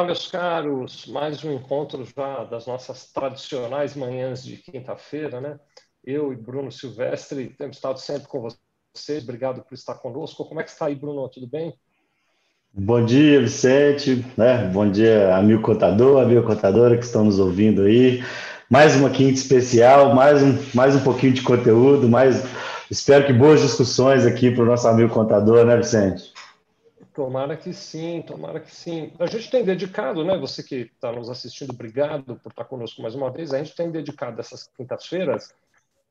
Olá, meus caros, mais um encontro já das nossas tradicionais manhãs de quinta-feira, né? Eu e Bruno Silvestre temos estado sempre com vocês, obrigado por estar conosco. Como é que está aí, Bruno? Tudo bem? Bom dia, Vicente, né? Bom dia, amigo contador, amiga contadora que estão nos ouvindo aí. Mais uma quinta especial, mais um, mais um pouquinho de conteúdo, mais espero que boas discussões aqui para o nosso amigo contador, né, Vicente? Tomara que sim, tomara que sim. A gente tem dedicado, né? Você que está nos assistindo, obrigado por estar conosco mais uma vez. A gente tem dedicado essas quintas-feiras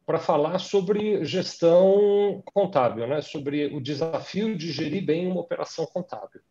para falar sobre gestão contábil, né? Sobre o desafio de gerir bem uma operação contábil.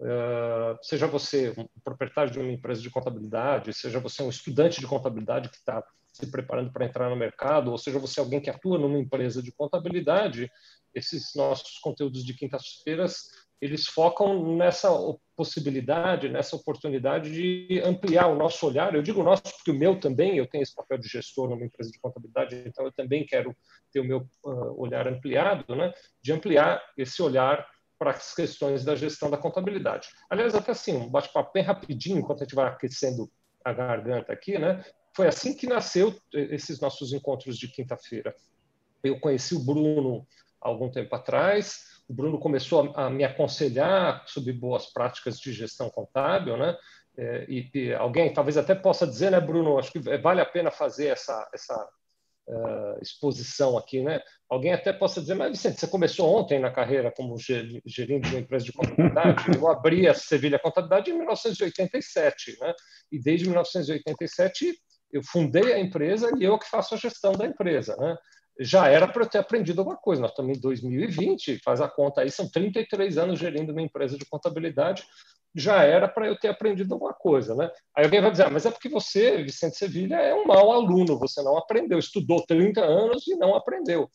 Uh, seja você um proprietário de uma empresa de contabilidade, seja você um estudante de contabilidade que está se preparando para entrar no mercado, ou seja você alguém que atua numa empresa de contabilidade, esses nossos conteúdos de quintas-feiras eles focam nessa possibilidade, nessa oportunidade de ampliar o nosso olhar. Eu digo nosso porque o meu também, eu tenho esse papel de gestor numa empresa de contabilidade, então eu também quero ter o meu uh, olhar ampliado, né? de ampliar esse olhar para as questões da gestão da contabilidade. Aliás, até assim, um bate-papo bem rapidinho, enquanto a gente vai aquecendo a garganta aqui, né? Foi assim que nasceu esses nossos encontros de quinta-feira. Eu conheci o Bruno há algum tempo atrás, o Bruno começou a, a me aconselhar sobre boas práticas de gestão contábil, né? É, e, e, alguém talvez até possa dizer, né, Bruno? Acho que vale a pena fazer essa, essa uh, exposição aqui, né? Alguém até possa dizer, mas Vicente, você começou ontem na carreira como gerente de uma empresa de contabilidade. Eu abri a Sevilha Contabilidade em 1987, né? E desde 1987 eu fundei a empresa e eu que faço a gestão da empresa, né? Já era para eu ter aprendido alguma coisa. Nós estamos em 2020, faz a conta aí, são 33 anos gerindo uma empresa de contabilidade, já era para eu ter aprendido alguma coisa. Né? Aí alguém vai dizer, ah, mas é porque você, Vicente Sevilha, é um mau aluno, você não aprendeu, estudou 30 anos e não aprendeu.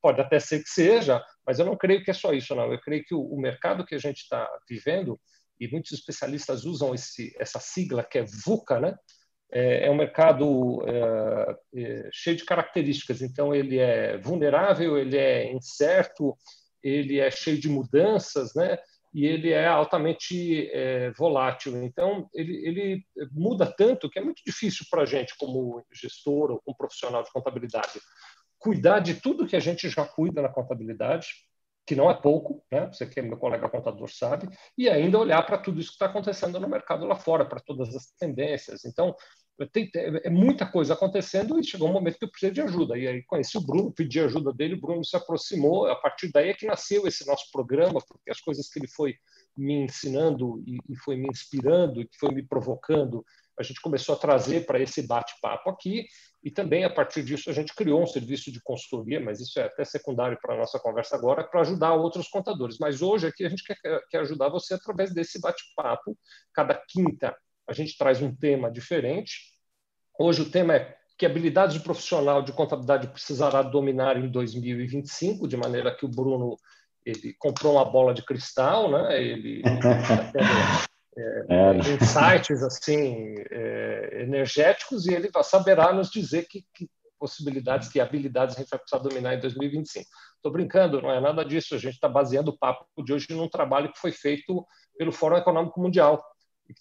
Pode até ser que seja, mas eu não creio que é só isso, não. Eu creio que o, o mercado que a gente está vivendo, e muitos especialistas usam esse, essa sigla que é VUCA, né? É, é um mercado é, é, cheio de características. Então, ele é vulnerável, ele é incerto, ele é cheio de mudanças, né? E ele é altamente é, volátil. Então, ele, ele muda tanto que é muito difícil para a gente, como gestor ou como profissional de contabilidade, cuidar de tudo que a gente já cuida na contabilidade, que não é pouco, né? você que é meu colega contador sabe, e ainda olhar para tudo isso que está acontecendo no mercado lá fora, para todas as tendências. Então, tem, é muita coisa acontecendo e chegou um momento que eu precisei de ajuda. E aí conheci o Bruno, pedi ajuda dele, o Bruno se aproximou. A partir daí é que nasceu esse nosso programa, porque as coisas que ele foi me ensinando e, e foi me inspirando e que foi me provocando, a gente começou a trazer para esse bate-papo aqui. E também, a partir disso, a gente criou um serviço de consultoria, mas isso é até secundário para a nossa conversa agora, para ajudar outros contadores. Mas hoje aqui a gente quer, quer ajudar você através desse bate-papo. Cada quinta a gente traz um tema diferente. Hoje o tema é que habilidades de profissional de contabilidade precisará dominar em 2025, de maneira que o Bruno ele comprou uma bola de cristal, né? Ele, é, é, insights assim é, energéticos e ele saberá nos dizer que, que, possibilidades, que habilidades a gente vai precisar dominar em 2025. Estou brincando, não é nada disso. A gente está baseando o papo de hoje num trabalho que foi feito pelo Fórum Econômico Mundial,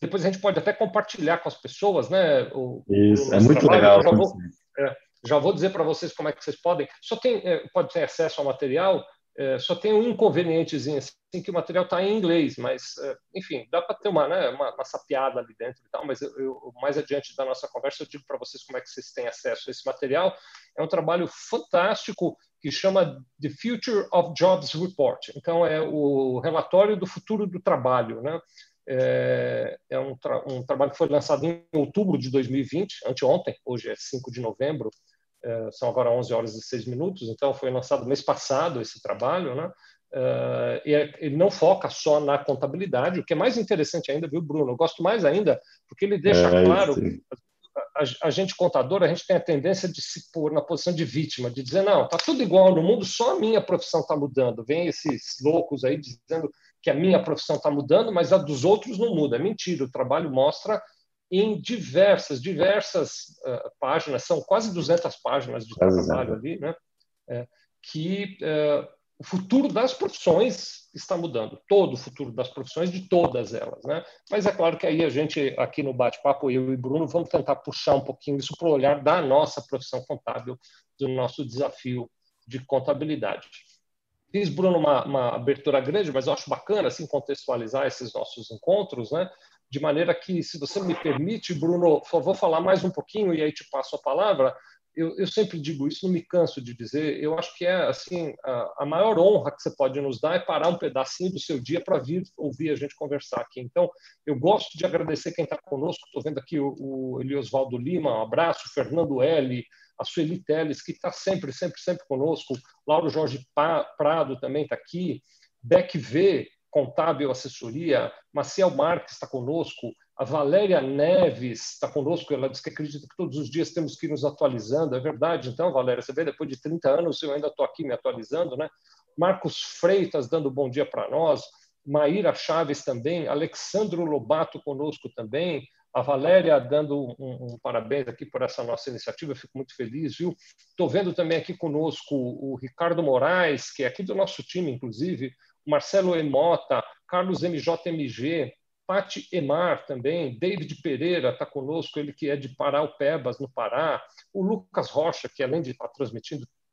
depois a gente pode até compartilhar com as pessoas, né? O, Isso, o é muito trabalho. legal. Já vou, é, já vou, dizer para vocês como é que vocês podem. Só tem, é, pode ter acesso ao material, é, só tem um inconvenientezinho assim, que o material está em inglês, mas, é, enfim, dá para ter uma, né, uma, uma sapiada ali dentro e tal, mas eu, eu, mais adiante da nossa conversa eu digo para vocês como é que vocês têm acesso a esse material. É um trabalho fantástico que chama The Future of Jobs Report. Então, é o relatório do futuro do trabalho, né? É, é um, tra um, trabalho que foi lançado em outubro de 2020, anteontem, hoje é 5 de novembro, são agora 11 horas e 6 minutos, então foi lançado mês passado esse trabalho, né? É, e é, ele não foca só na contabilidade, o que é mais interessante ainda, viu, Bruno? Eu gosto mais ainda, porque ele deixa é, claro a, a, gente contador, a gente tem a tendência de se pôr na posição de vítima, de dizer, não, está tudo igual no mundo, só a minha profissão está mudando. Vem esses loucos aí dizendo que a minha profissão está mudando, mas a dos outros não muda. É mentira, o trabalho mostra em diversas, diversas uh, páginas, são quase 200 páginas de trabalho ali, né? É, que uh, o futuro das profissões está mudando, todo o futuro das profissões, de todas elas. Né? Mas é claro que aí a gente, aqui no bate-papo, eu e Bruno, vamos tentar puxar um pouquinho isso para o olhar da nossa profissão contábil, do nosso desafio de contabilidade. Fiz, Bruno, uma, uma abertura grande, mas eu acho bacana assim, contextualizar esses nossos encontros, né? De maneira que, se você me permite, Bruno, vou falar mais um pouquinho e aí te passo a palavra, eu, eu, sempre digo isso, não me canso de dizer. Eu acho que é assim a, a, maior honra que você pode nos dar é parar um pedacinho do seu dia para vir ouvir a gente conversar aqui. Então, eu gosto de agradecer quem está conosco. Estou vendo aqui o, o Eliosvaldo Lima, um abraço, Fernando L, a Sueli Teles, que está sempre, sempre, sempre conosco. Lauro Jorge Prado também está aqui. Beck V, Contábil Assessoria. Maciel Marques está conosco. A Valéria Neves está conosco, ela diz que acredita que todos os dias temos que ir nos atualizando. É verdade, então, Valéria, você vê, depois de 30 anos eu ainda estou aqui me atualizando, né? Marcos Freitas dando bom dia para nós, Maíra Chaves também, Alexandro Lobato conosco também, a Valéria dando um, um, parabéns aqui por essa nossa iniciativa, fico muito feliz, viu? Estou vendo também aqui conosco o Ricardo Moraes, que é aqui do nosso time, inclusive, Marcelo Emota, Carlos MJMG, Pati Emar também, David Pereira está conosco, ele que é de Paraupebas, no Pará, o Lucas Rocha, que além de estar tá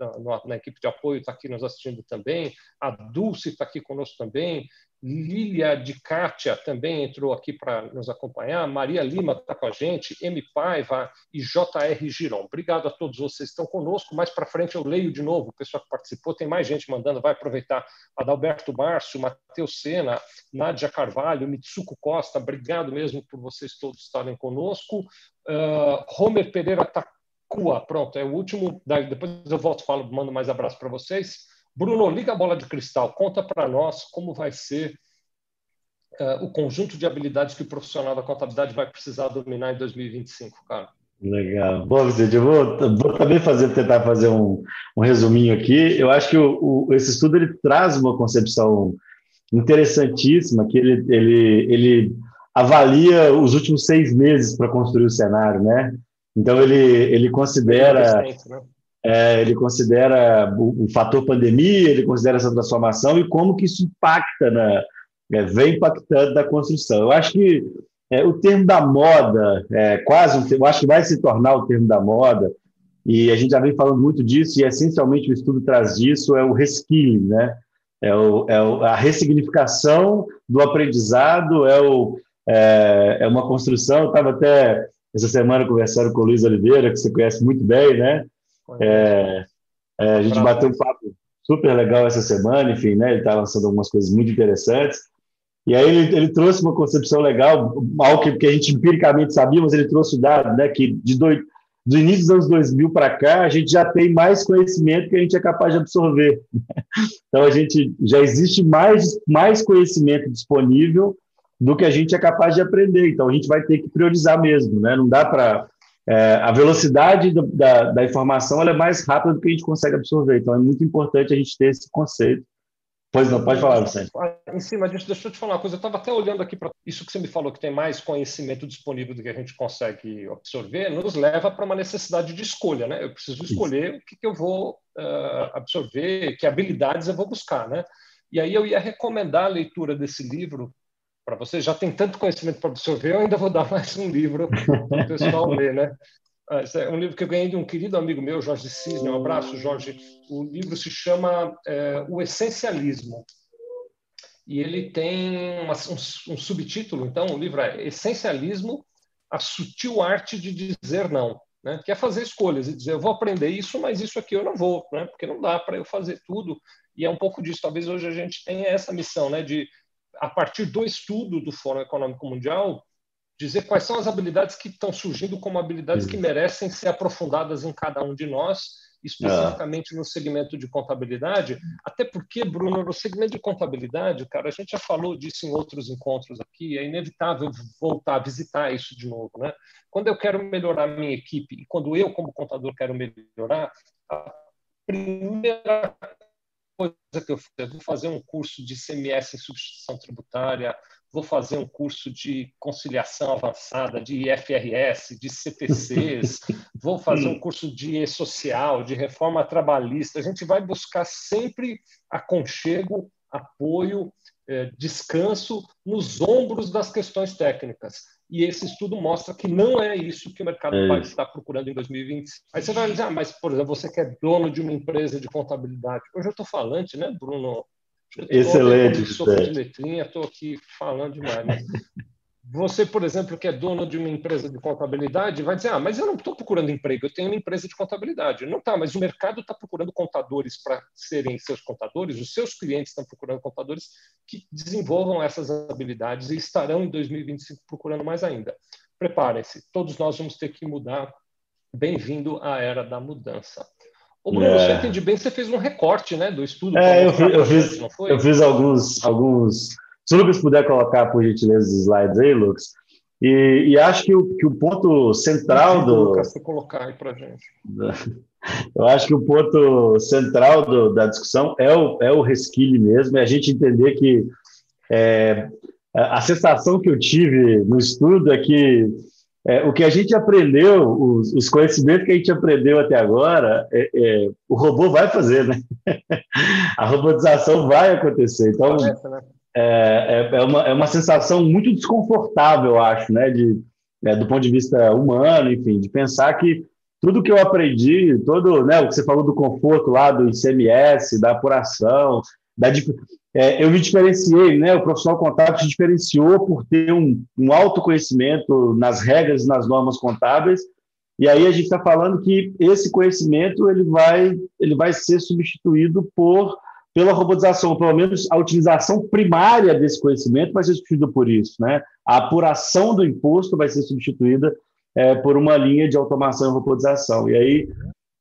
na, na, equipe de apoio, está aqui nos assistindo também, a Dulce está aqui conosco também, Lília de Cátia também entrou aqui para nos acompanhar, Maria Lima está com a gente, M. Paiva e JR Giron. Obrigado a todos vocês que estão conosco. Mais para frente eu leio de novo o pessoal que participou, tem mais gente mandando, vai aproveitar. Adalberto Márcio, Matheus Sena, Nádia Carvalho, Mitsuko Costa, obrigado mesmo por vocês todos estarem conosco. Uh, Homer Pereira Takua, pronto, é o último, depois eu volto falo, mando mais abraço para vocês. Bruno, liga a bola de cristal, conta para nós como vai ser uh, o conjunto de habilidades que o profissional da contabilidade vai precisar dominar em 2025, cara. Legal. Bom, Vicente, eu vou, vou também fazer, tentar fazer um, um resuminho aqui. Eu acho que o, o, esse estudo ele traz uma concepção interessantíssima, que ele, ele, ele avalia os últimos seis meses para construir o cenário, né? Então, ele, ele considera... É é, ele considera o, o, fator pandemia, ele considera essa transformação e como que isso impacta, na, é, vem impactando na construção. Eu acho que é, o termo da moda, é, quase um termo, eu acho que vai se tornar o termo da moda, e a gente já vem falando muito disso, e essencialmente o estudo traz disso, é o reskilling, né? É, o, é a ressignificação do aprendizado, é, o, é, é uma construção. Eu estava até essa semana conversando com o Luiz Oliveira, que você conhece muito bem, né? É, é, a gente bateu um papo super legal essa semana, enfim, né? Ele está lançando algumas coisas muito interessantes. E aí ele, ele trouxe uma concepção legal, algo que, que, a gente empiricamente sabia, mas ele trouxe o dado, né? Que de dois, do início dos anos 2000 para cá, a gente já tem mais conhecimento que a gente é capaz de absorver. Então, a gente já existe mais, mais conhecimento disponível do que a gente é capaz de aprender. Então, a gente vai ter que priorizar mesmo, né? Não dá para é, a velocidade do, da, da, informação é mais rápida do que a gente consegue absorver. Então, é muito importante a gente ter esse conceito. Pois não, pode falar, Vicente. Em cima disso, deixa eu te falar uma coisa. Eu estava até olhando aqui para isso que você me falou, que tem mais conhecimento disponível do que a gente consegue absorver, nos leva para uma necessidade de escolha. Né? Eu preciso escolher isso. o que, que eu vou uh, absorver, que habilidades eu vou buscar. Né? E aí eu ia recomendar a leitura desse livro para você já tem tanto conhecimento para absorver, eu ainda vou dar mais um livro para o pessoal ler, né? Ah, é um livro que eu ganhei de um querido amigo meu, Jorge Cisne. Um abraço, Jorge. O livro se chama é, O Essencialismo. E ele tem uma, um, um, subtítulo, então, o livro é Essencialismo, a sutil arte de dizer não. Né? Que é fazer escolhas e dizer, eu vou aprender isso, mas isso aqui eu não vou, né? porque não dá para eu fazer tudo. E é um pouco disso. Talvez hoje a gente tenha essa missão né? de a partir do estudo do Fórum Econômico Mundial, dizer quais são as habilidades que estão surgindo como habilidades que merecem ser aprofundadas em cada um de nós, especificamente no segmento de contabilidade. Até porque, Bruno, no segmento de contabilidade, cara, a gente já falou disso em outros encontros aqui, é inevitável voltar a visitar isso de novo. Né? Quando eu quero melhorar a minha equipe e quando eu, como contador, quero melhorar, a primeira coisa que eu fiz, vou fazer um curso de CMS em substituição tributária, vou fazer um curso de conciliação avançada, de IFRS, de CPCs, vou fazer um curso de E-social, de reforma trabalhista. A gente vai buscar sempre aconchego, apoio, eh, descanso nos ombros das questões técnicas. E esse estudo mostra que não é isso que o mercado é vai estar procurando em 2020. Aí você vai dizer, ah, mas, por exemplo, você que é dono de uma empresa de contabilidade. Hoje eu estou falante, né, Bruno? Excelente. Sou de letrinha, estou aqui falando demais. Você, por exemplo, que é dono de uma empresa de contabilidade, vai dizer: Ah, mas eu não estou procurando emprego, eu tenho uma empresa de contabilidade. Não está, mas o mercado está procurando contadores para serem seus contadores, os seus clientes estão procurando contadores que desenvolvam essas habilidades e estarão em 2025 procurando mais ainda. Preparem-se, todos nós vamos ter que mudar. Bem-vindo à era da mudança. O Bruno, é. se eu entendi bem, você fez um recorte né, do estudo. É, eu fiz, eu, fiz, eu fiz alguns, alguns. Se o Lucas puder colocar, por gentileza, os slides aí, Lucas. E, e acho que o, que o ponto central do. Lucas, você colocar aí para gente. Eu acho que o ponto central do, da discussão é o, é o resquilhe mesmo, é a gente entender que é, a sensação que eu tive no estudo é que é, o que a gente aprendeu, os, os, conhecimentos que a gente aprendeu até agora, é, é, o robô vai fazer, né? a robotização vai acontecer. Então, né? É, é, é, uma, é uma sensação muito desconfortável, eu acho, né? De, é, do ponto de vista humano, enfim, de pensar que tudo que eu aprendi, todo, né, o que você falou do conforto lá do ICMS, da apuração, da, é, eu me diferenciei, né? O profissional contábil se diferenciou por ter um, um autoconhecimento nas regras, nas normas contábeis. E aí a gente está falando que esse conhecimento ele vai, ele vai ser substituído por pela robotização, pelo menos a utilização primária desse conhecimento vai ser substituída por isso, né? A apuração do imposto vai ser substituída é, por uma linha de automação e robotização. E aí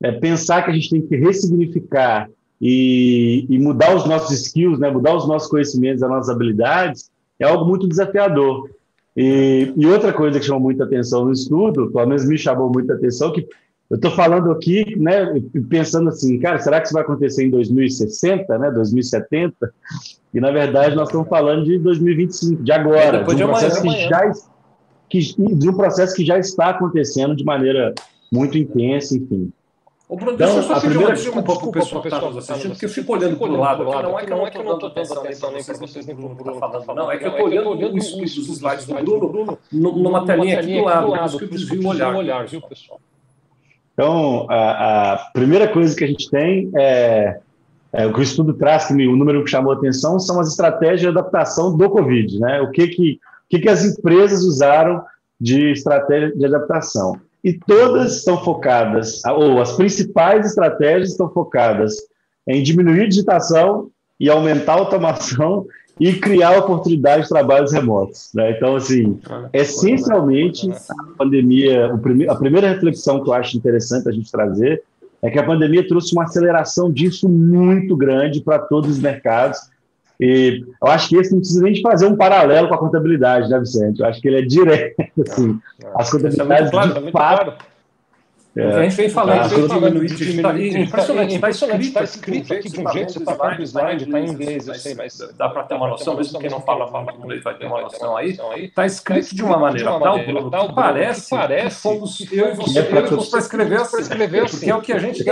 é, pensar que a gente tem que ressignificar e, e, mudar os nossos skills, né, mudar os nossos conhecimentos, as nossas habilidades, é algo muito desafiador. E, e outra coisa que chamou muita atenção no estudo, pelo menos me chamou muita atenção, que eu estou falando aqui, né, pensando assim, cara, será que isso vai acontecer em 2060, né, 2070? E na verdade nós estamos falando de 2025, de agora, de um, processo que já, que, de um processo que já está acontecendo de maneira muito intensa, enfim. Ô, Bruno, então, deixa eu só pedir uma desculpa pessoal que está nos assistindo, porque eu fico olhando para o lado. Não é que não é que eu não estou dando atenção nem para vocês, nem para o Bruno falando. Não, é que eu estou olhando os slides do Bruno numa telinha aqui do lado, por isso que eu desvio o olhar, viu, pessoal? Então, a, a, primeira coisa que a gente tem é, é, o que o estudo traz, que o número que chamou atenção, são as estratégias de adaptação do Covid, né? O que que, que, que as empresas usaram de estratégia de adaptação e todas estão focadas, ou as principais estratégias estão focadas em diminuir a digitação e aumentar a automação e criar oportunidades de trabalhos remotos. Né? Então, assim, essencialmente, a pandemia, a primeira reflexão que eu acho interessante a gente trazer é que a pandemia trouxe uma aceleração disso muito grande para todos os mercados, e eu acho que esse não precisa nem de fazer um paralelo com a contabilidade, né, Vicente? Eu acho que ele é direto, assim. É, é. As contabilidades, é claro, de fato, é, a gente vem falando, a gente falando de diminuir, impressionante, está escrito, está escrito aqui de um jeito, você está vendo o slide, está em inglês, eu sei, mas dá para ter uma noção, mesmo quem não fala muito inglês vai ter uma noção aí, está escrito de uma maneira tal, Bruno, que parece que fomos eu e você para escrever assim, porque é o que a gente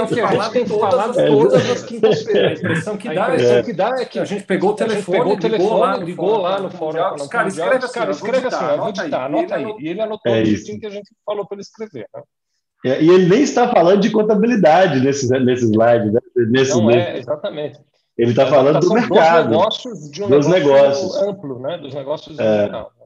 tem falado todas as quintas-feiras. A impressão que dá é que a gente pegou o telefone, ligou lá no fórum, cara, escreve assim, escreve assim, anota aí, e ele anotou o que a gente falou para ele escrever, né? É, e ele nem está falando de contabilidade nesse, nesse slide, né? nesse Não é, exatamente. Ele está falando do mercado. Dos negócios, de um dos negócios. amplo, né? Dos negócios é. geral. Né?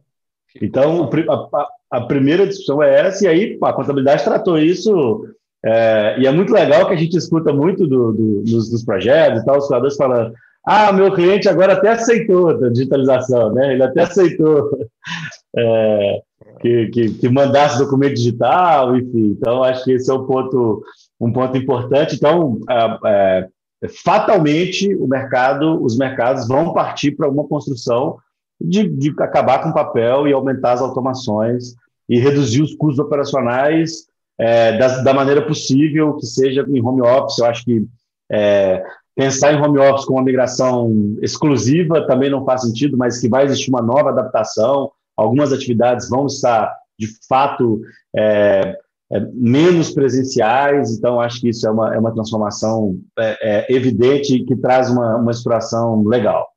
Então, a, a, primeira discussão é essa, e aí a contabilidade tratou isso, é, e é muito legal que a gente escuta muito do, do, dos, dos, projetos e tal, os criadores falando, ah, meu cliente agora até aceitou a digitalização, né? Ele até aceitou. É, que, que, que, mandasse documento digital, enfim. Então, acho que esse é um ponto, um ponto importante. Então, é, é, fatalmente, o mercado, os mercados vão partir para uma construção de, de acabar com o papel e aumentar as automações e reduzir os custos operacionais é, da, da, maneira possível, que seja em home office. Eu acho que é, pensar em home office com uma migração exclusiva também não faz sentido, mas que vai existir uma nova adaptação. Algumas atividades vão estar, de fato, é, é, menos presenciais, então acho que isso é uma, é uma transformação é, é evidente que traz uma, uma estruturação legal.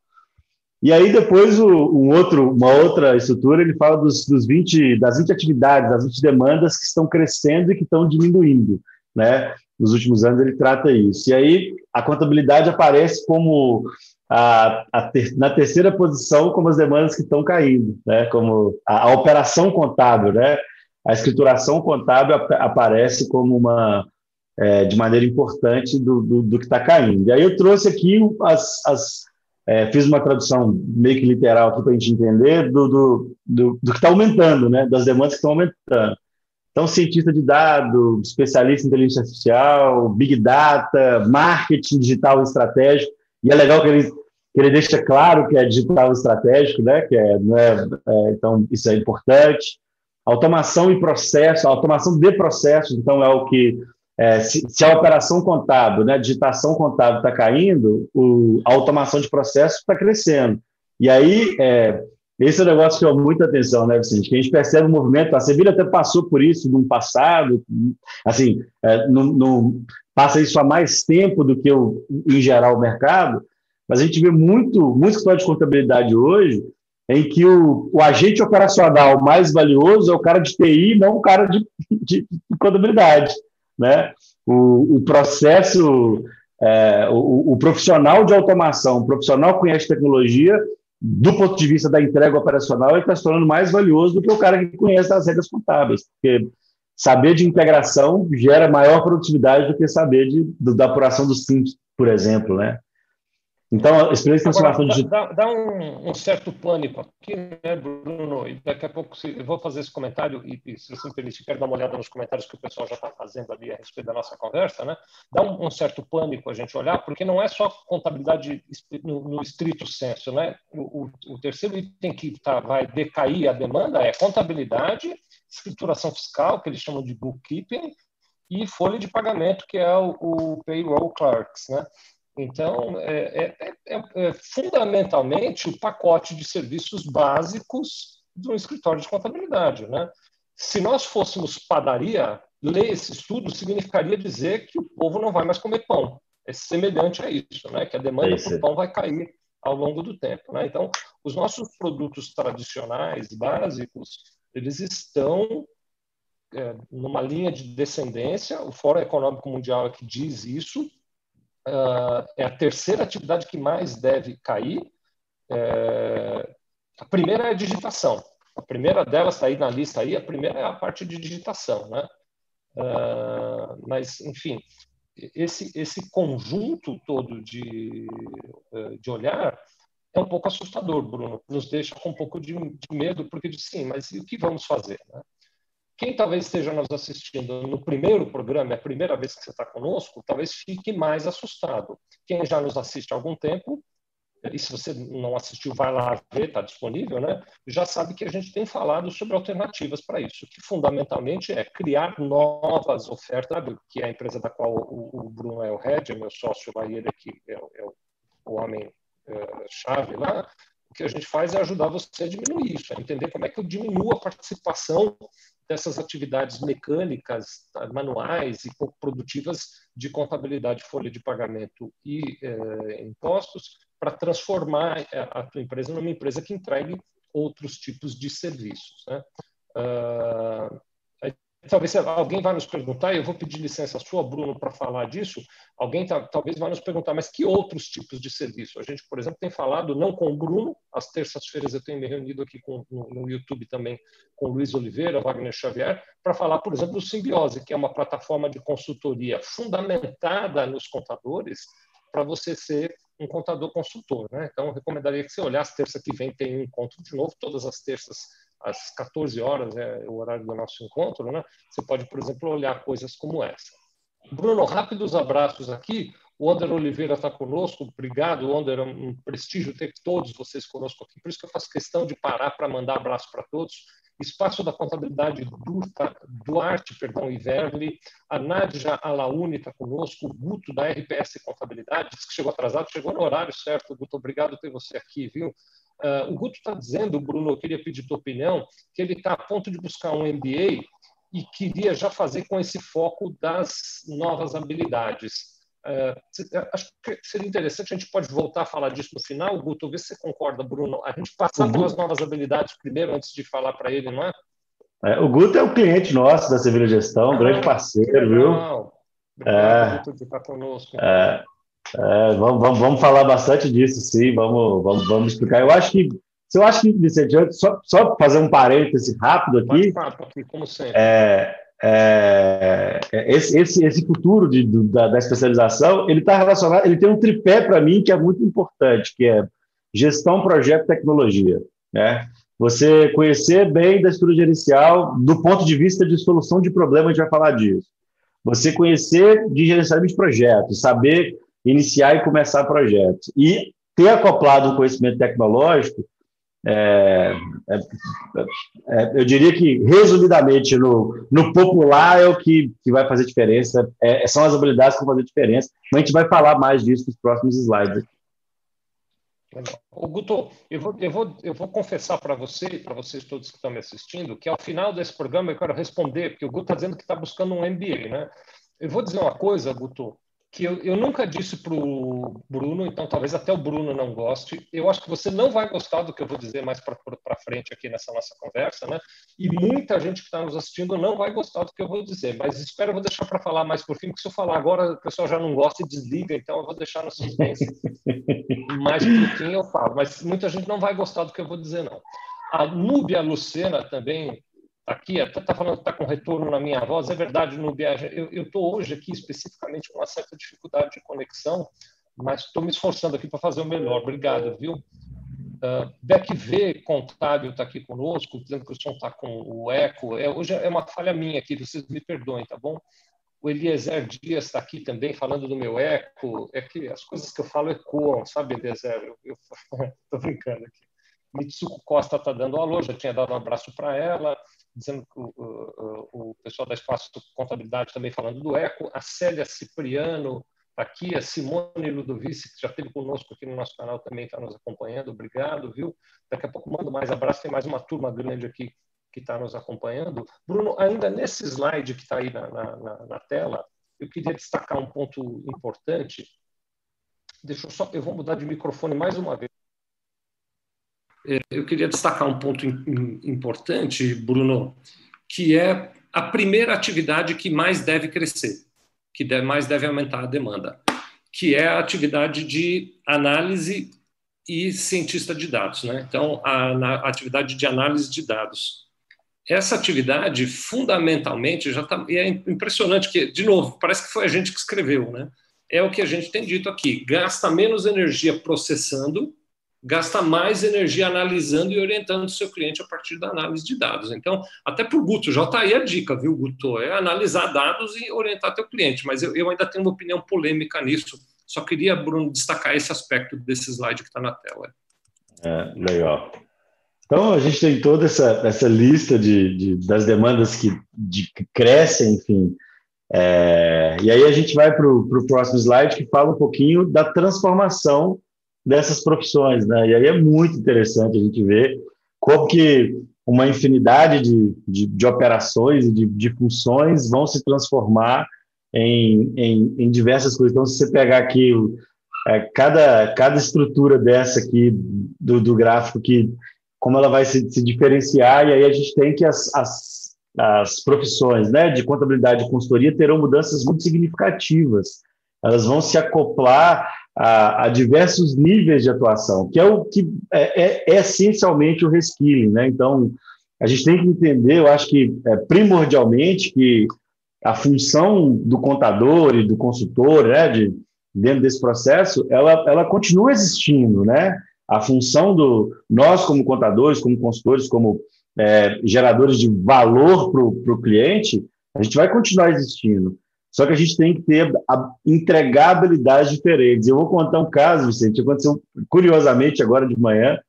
E aí depois o, um outro, uma outra estrutura, ele fala dos, dos 20, das 20 atividades, das 20 demandas que estão crescendo e que estão diminuindo, né? Nos últimos anos ele trata isso. E aí a contabilidade aparece como a, a ter, na terceira posição como as demandas que estão caindo, né? Como a, a operação contábil, né? A escrituração contábil ap aparece como uma é, de maneira importante do, do, do que está caindo. E aí eu trouxe aqui as, as é, fiz uma tradução meio que literal aqui para a gente entender do, do, do, do que está aumentando, né? Das demandas que estão aumentando. Então, cientista de dados, especialista em inteligência artificial, big data, marketing digital estratégico. E é legal que ele, que ele deixa claro que é digital estratégico, né? Que é, é, é, então, isso é importante. Automação e processo, automação de processos, então, é o que é, se, se, a operação contábil, né, a digitação contábil está caindo, o, a automação de processos está crescendo. E aí, é, esse é um negócio que chama muita atenção, né, Vicente? Que a gente percebe o movimento, a Sevilha até passou por isso no passado, assim, é, no, no, passa isso há mais tempo do que, o, em geral, o mercado, mas a gente vê muito, muito escritório de contabilidade hoje em que o, o, agente operacional mais valioso é o cara de TI, não o cara de, de, de contabilidade né? O, o processo, é, o, o, profissional de automação, o profissional que conhece tecnologia, do ponto de vista da entrega operacional, ele está se tornando mais valioso do que o cara que conhece as regras contábeis, porque saber de integração gera maior produtividade do que saber de, da apuração dos simples, por exemplo, né? Então, a experiência de transformação digital. Dá, dá um, um, certo pânico aqui, né, Bruno? E daqui a pouco se, eu vou fazer esse comentário, e, e, se você me permite, quero dar uma olhada nos comentários que o pessoal já está fazendo ali a respeito da nossa conversa, né? Dá um, um, certo pânico a gente olhar, porque não é só contabilidade no, no estrito senso, né? O, o, o terceiro item que tá, vai decair a demanda é contabilidade, escrituração fiscal, que eles chamam de bookkeeping, e folha de pagamento, que é o, o payroll clerks, né? Então, é, é, é, é, fundamentalmente o pacote de serviços básicos de um escritório de contabilidade. Né? Se nós fôssemos padaria, ler esse estudo significaria dizer que o povo não vai mais comer pão. É semelhante a isso, né? que a demanda por pão vai cair ao longo do tempo. Né? Então, os nossos produtos tradicionais, básicos, eles estão é, numa linha de descendência. O Fórum Econômico Mundial é que diz isso, uh, é a terceira atividade que mais deve cair. É, a primeira é a digitação. A primeira delas está aí na lista aí. A primeira é a parte de digitação, né? Uh, mas, enfim, esse esse conjunto todo de de olhar é um pouco assustador, Bruno. Nos deixa com um pouco de, de medo, porque diz sim, mas o que vamos fazer? Né? Quem talvez esteja nos assistindo no primeiro programa, é a primeira vez que você está conosco, talvez fique mais assustado. Quem já nos assiste há algum tempo, e se você não assistiu, vai lá ver, está disponível, né? Já sabe que a gente tem falado sobre alternativas para isso, que fundamentalmente é criar novas ofertas, que é a empresa da qual o, Bruno é o head, é meu sócio lá, e ele aqui é, é o, é, chave lá. O que a gente faz é ajudar você a diminuir isso, a entender como é que eu diminuo a participação dessas atividades mecânicas, tá, manuais e pouco produtivas de contabilidade, folha de pagamento e eh, impostos, para transformar eh, a tua empresa numa empresa que entregue outros tipos de serviços. Né? Uh, talvez alguém vai nos perguntar, e eu vou pedir licença sua, Bruno, para falar disso. Alguém tá, talvez vai nos perguntar, mas que outros tipos de serviço? A gente, por exemplo, tem falado, não com o Bruno, às terças-feiras eu tenho me reunido aqui com, no, no, YouTube também com Luiz Oliveira, Wagner Xavier, para falar, por exemplo, do Simbiose, que é uma plataforma de consultoria fundamentada nos contadores para você ser um contador consultor. Né? Então, recomendaria que você olhasse, terça que vem tem um encontro de novo, todas as terças às 14 horas, é o horário do nosso encontro, né? Você pode, por exemplo, olhar coisas como essa. Bruno, rápidos abraços aqui. O Ander Oliveira está conosco. Obrigado, Ander. É um prestígio ter todos vocês conosco aqui. Por isso que eu faço questão de parar para mandar abraço para todos. Espaço da Contabilidade Duarte, perdão, Iverli, a Nádia Alauni está conosco, o Guto da RPS Contabilidade, disse que chegou atrasado, chegou no horário certo, Guto, obrigado por ter você aqui, viu? Uh, o Guto está dizendo, Bruno, eu queria pedir tua opinião, que ele está a ponto de buscar um MBA e queria já fazer com esse foco das novas habilidades. Uh, acho que seria interessante, a gente pode voltar a falar disso no final, Guto, ver se você concorda, Bruno. A gente passar pelas novas habilidades primeiro, antes de falar para ele, não é? é? O Guto é um cliente nosso da Civil Gestão, um ah, grande parceiro, viu? Obrigado, é, Guto, de estar conosco. É, é, vamos, vamos, vamos, falar bastante disso, sim, vamos, vamos, vamos explicar. Eu acho que, se eu acho que, Vicente, só, só fazer um parêntese rápido aqui. aqui como sempre. É, é, é, esse, esse, esse futuro de, do, da, da, especialização, ele está relacionado, ele tem um tripé para mim que é muito importante, que é gestão, projeto, tecnologia. Né? Você conhecer bem da estrutura gerencial do ponto de vista de solução de problema, a gente vai falar disso. Você conhecer de gerenciamento de projetos, saber iniciar e começar projetos. E ter acoplado o conhecimento tecnológico é, é, é, eu diria que, resumidamente, no, no popular é o que, que vai fazer diferença, é, são as habilidades que vão fazer diferença, mas a gente vai falar mais disso nos próximos slides. O Guto, eu vou, eu vou, eu vou confessar para você e para vocês todos que estão me assistindo que ao final desse programa eu quero responder, porque o Guto está dizendo que está buscando um MBA, né? Eu vou dizer uma coisa, Guto, que eu, eu nunca disse para o Bruno, então talvez até o Bruno não goste. Eu acho que você não vai gostar do que eu vou dizer mais para frente aqui nessa nossa conversa, né? E muita gente que está nos assistindo não vai gostar do que eu vou dizer, mas espero, eu vou deixar para falar mais por fim, porque se eu falar agora o pessoal já não gosta e desliga, então eu vou deixar no suspense. mais por fim eu falo, mas muita gente não vai gostar do que eu vou dizer, não. A Núbia Lucena também aqui, até está falando que está com retorno na minha voz, é verdade, viagem. Eu estou hoje aqui especificamente com uma certa dificuldade de conexão, mas estou me esforçando aqui para fazer o melhor. Obrigado, viu? Uh, Beck V, contábil, está aqui conosco, dizendo que o som está com o eco. É, hoje é uma falha minha aqui, vocês me perdoem, tá bom? O Eliezer Dias está aqui também falando do meu eco. É que as coisas que eu falo ecoam, sabe, Eliezer? Eu estou brincando aqui. Mitsuko Costa está dando alô, já tinha dado um abraço para ela dizendo que o, o, o, pessoal da Espaço Contabilidade também falando do ECO, a Célia Cipriano está aqui, a Simone Ludovici, que já esteve conosco aqui no nosso canal, também está nos acompanhando, obrigado, viu? Daqui a pouco mando mais abraço, tem mais uma turma grande aqui que está nos acompanhando. Bruno, ainda nesse slide que está aí na, na, na tela, eu queria destacar um ponto importante. Deixa eu só, eu vou mudar de microfone mais uma vez. É, eu queria destacar um ponto importante, Bruno, que é a primeira atividade que mais deve crescer, que mais deve aumentar a demanda, que é a atividade de análise e cientista de dados. Né? Então, a, a atividade de análise de dados. Essa atividade, fundamentalmente, já está. E é impressionante que, de novo, parece que foi a gente que escreveu, né? É o que a gente tem dito aqui: gasta menos energia processando gasta mais energia analisando e orientando o seu cliente a partir da análise de dados. Então, até para o Guto, já está aí a dica, viu, Guto? É analisar dados e orientar teu cliente. Mas eu, eu ainda tenho uma opinião polêmica nisso. Só queria, Bruno, destacar esse aspecto desse slide que está na tela. É, legal. Então, a gente tem toda essa, essa lista de, de das demandas que, de, que crescem, enfim. É, e aí a gente vai para o próximo slide que fala um pouquinho da transformação dessas profissões, né? E aí é muito interessante a gente ver como que uma infinidade de, de, de operações e de, de, funções vão se transformar em, em, em, diversas coisas. Então, se você pegar aqui é, cada, cada estrutura dessa aqui do, do gráfico, que como ela vai se, se, diferenciar, e aí a gente tem que as, as, as profissões né, de contabilidade e consultoria terão mudanças muito significativas. Elas vão se acoplar a, a, diversos níveis de atuação, que é o que é, é, é, essencialmente o reskilling, né? Então, a gente tem que entender, eu acho que é, primordialmente que a função do contador e do consultor, né, de, dentro desse processo, ela, ela continua existindo, né? A função do nós como contadores, como consultores, como é, geradores de valor para o cliente, a gente vai continuar existindo. Só que a gente tem que ter a, entregar habilidades diferentes. Eu vou contar um caso, Vicente, aconteceu curiosamente agora de manhã.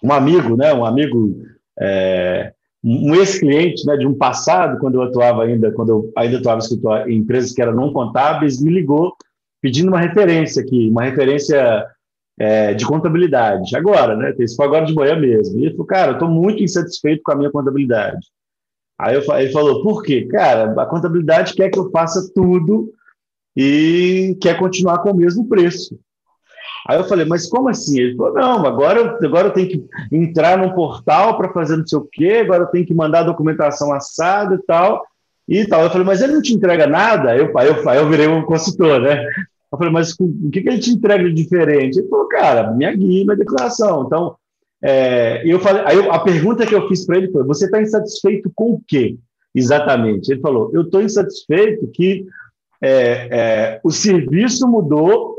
Um amigo, né, um amigo é, um ex-cliente né, de um passado, quando eu atuava ainda, quando eu ainda atuava em empresas que eram não contábeis, me ligou pedindo uma referência aqui, uma referência é, de contabilidade. Agora, né? Isso foi agora de manhã mesmo. E ele falou, cara, eu estou muito insatisfeito com a minha contabilidade. Aí eu, ele falou, por quê? Cara, a contabilidade quer que eu faça tudo e quer continuar com o mesmo preço. Aí eu falei, mas como assim? Ele falou, não, agora, agora eu tenho que entrar num portal para fazer não sei o quê, agora eu tenho que mandar a documentação assada e tal, e tal. Eu falei, mas ele não te entrega nada? Eu, eu, eu virei um consultor, né? Eu falei, mas o que, que ele te entrega de diferente? Ele falou, cara, minha guia, minha declaração. Então, é, eu falei, aí eu, a pergunta que eu fiz para ele foi: você está insatisfeito com o quê? Exatamente. Ele falou: eu estou insatisfeito que é, é, o serviço mudou,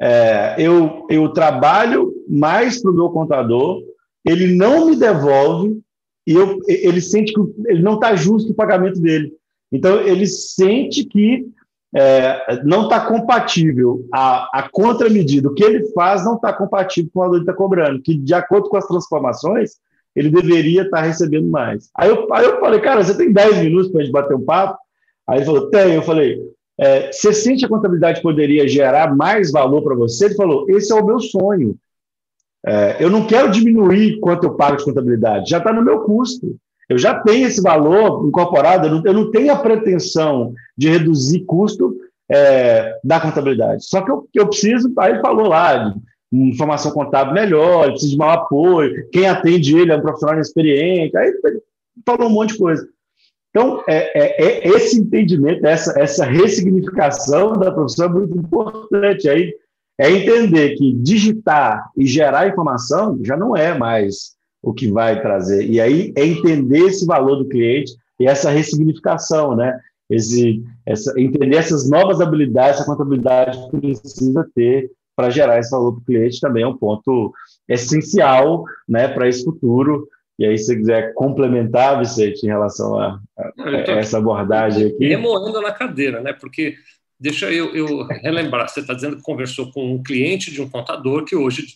é, eu, eu trabalho mais para o meu contador, ele não me devolve e eu, ele sente que ele não está justo o pagamento dele. Então, ele sente que é, não está compatível, a, a contramedida, o que ele faz não está compatível com o que ele está cobrando, que de acordo com as transformações, ele deveria estar tá recebendo mais. Aí eu, aí eu falei, cara, você tem 10 minutos para a gente bater um papo? Aí ele falou, tem. Eu falei, é, você sente a contabilidade poderia gerar mais valor para você? Ele falou, esse é o meu sonho. É, eu não quero diminuir quanto eu pago de contabilidade, já está no meu custo. Eu já tenho esse valor incorporado, eu não, eu não tenho a pretensão de reduzir custo é, da contabilidade. Só que eu, eu preciso, aí ele falou lá, de informação contábil melhor, ele precisa de maior apoio, quem atende ele é um profissional experiente, aí ele falou um monte de coisa. Então, é, é, é esse entendimento, essa, essa ressignificação da profissão é muito importante. Aí é entender que digitar e gerar informação já não é mais o que vai trazer. E aí é entender esse valor do cliente e essa ressignificação, né? Esse, essa, entender essas novas habilidades que a contabilidade precisa ter para gerar esse valor para o cliente também é um ponto essencial né, para esse futuro. E aí, se você quiser complementar, Vicente, em relação a, a, a essa abordagem aqui. Remoendo na cadeira, né? Porque deixa eu, eu relembrar, você está dizendo que conversou com um cliente de um contador que hoje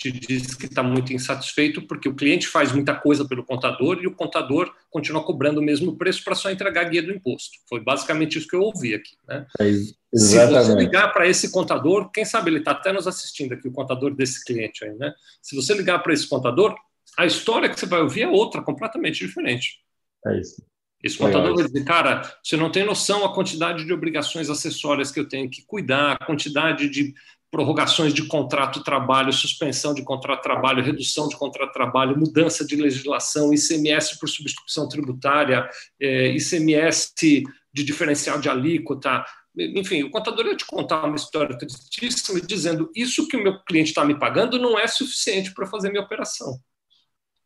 te diz que está muito insatisfeito porque o cliente faz muita coisa pelo contador e o contador continua cobrando o mesmo preço para só entregar a guia do imposto. Foi basicamente isso que eu ouvi aqui. Né? É, Se você ligar para esse contador, quem sabe ele está até nos assistindo aqui, o contador desse cliente aí, né? Se você ligar para esse contador, a história que você vai ouvir é outra, completamente diferente. É isso. Esse contador vai dizer, cara, você não tem noção a quantidade de obrigações acessórias que eu tenho que cuidar, a quantidade de prorrogações de contrato de trabalho, suspensão de contrato de trabalho, redução de contrato de trabalho, mudança de legislação, ICMS por substituição tributária, é, ICMS de diferencial de alíquota. Enfim, o contador ia te contar uma história tristíssima dizendo isso que o meu cliente está me pagando não é suficiente para fazer minha operação.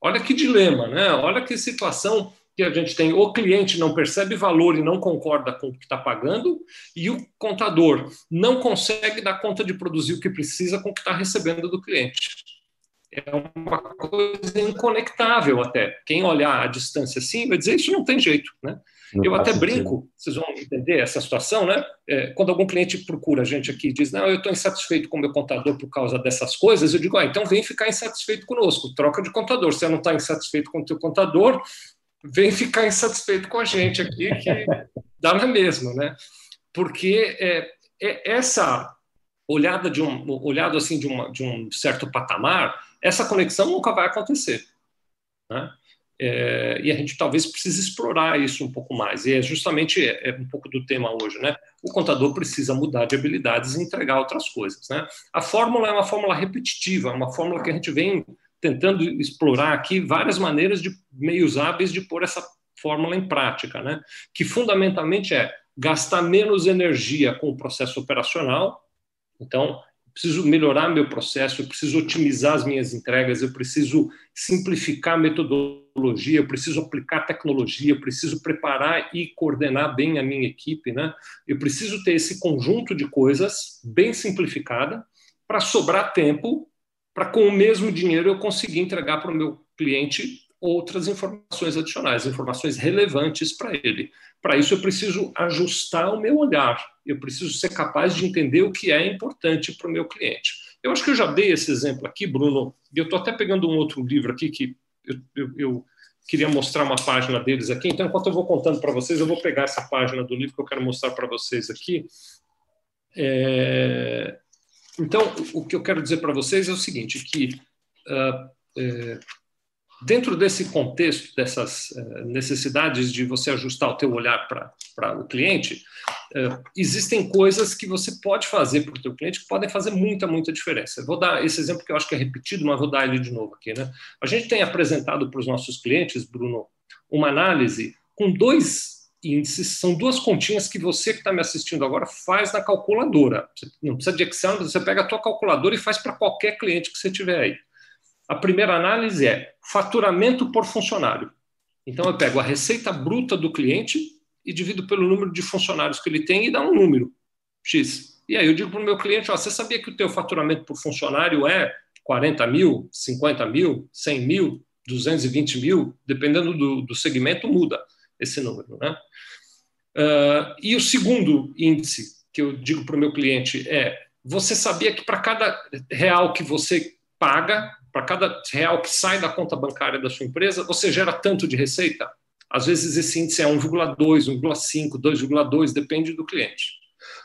Olha que dilema, né? Olha que situação que a gente tem o cliente não percebe valor e não concorda com o que está pagando, e o contador não consegue dar conta de produzir o que precisa com o que está recebendo do cliente. É uma coisa inconectável até. Quem olhar à distância assim vai dizer isso não tem jeito, né? Não eu até brinco, vocês vão entender essa situação, né? É, quando algum cliente procura a gente aqui e diz, não, eu estou insatisfeito com o meu contador por causa dessas coisas, eu digo, ah, então vem ficar insatisfeito conosco, troca de contador. Se você não está insatisfeito com o teu contador, vem ficar insatisfeito com a gente aqui, que dá na mesma, né? Porque é, é essa olhada de um olhado assim de, uma, de um certo patamar, essa conexão nunca vai acontecer, né? É, e a gente talvez precise explorar isso um pouco mais. E é justamente é, é, um pouco do tema hoje, né? O contador precisa mudar de habilidades e entregar outras coisas, né? A fórmula é uma fórmula repetitiva, uma fórmula que a gente vem tentando explorar aqui várias maneiras de meios hábeis de pôr essa fórmula em prática, né? Que fundamentalmente é gastar menos energia com o processo operacional. Então, preciso melhorar meu processo, eu preciso otimizar as minhas entregas, eu preciso simplificar a metodologia, eu preciso aplicar tecnologia, eu preciso preparar e coordenar bem a minha equipe, né? Eu preciso ter esse conjunto de coisas bem simplificada para sobrar tempo para com o mesmo dinheiro eu conseguir entregar para o meu cliente outras informações adicionais, informações relevantes para ele. Para isso eu preciso ajustar o meu olhar, eu preciso ser capaz de entender o que é importante para o meu cliente. Eu acho que eu já dei esse exemplo aqui, Bruno, e eu estou até pegando um outro livro aqui que eu, eu, eu queria mostrar uma página deles aqui. Então, enquanto eu vou contando para vocês, eu vou pegar essa página do livro que eu quero mostrar para vocês aqui. É... Então, o que eu quero dizer para vocês é o seguinte, que uh, é, dentro desse contexto, dessas uh, necessidades de você ajustar o teu olhar para o cliente, uh, existem coisas que você pode fazer para o teu cliente que podem fazer muita, muita diferença. Vou dar esse exemplo que eu acho que é repetido, mas vou dar ele de novo aqui. Né? A gente tem apresentado para os nossos clientes, Bruno, uma análise com dois índices, são duas continhas que você que está me assistindo agora faz na calculadora. Você não precisa de Excel, você pega a tua calculadora e faz para qualquer cliente que você tiver aí. A primeira análise é faturamento por funcionário. Então eu pego a receita bruta do cliente e divido pelo número de funcionários que ele tem e dá um número X. E aí eu digo para o meu cliente, ó, você sabia que o teu faturamento por funcionário é 40 mil, 50 mil, 100 mil, 220 mil, dependendo do, do segmento, muda esse número. Né? Uh, e o segundo índice que eu digo para o meu cliente é: você sabia que para cada real que você paga, para cada real que sai da conta bancária da sua empresa, você gera tanto de receita? Às vezes esse índice é 1,2, 1,5, 2,2, depende do cliente.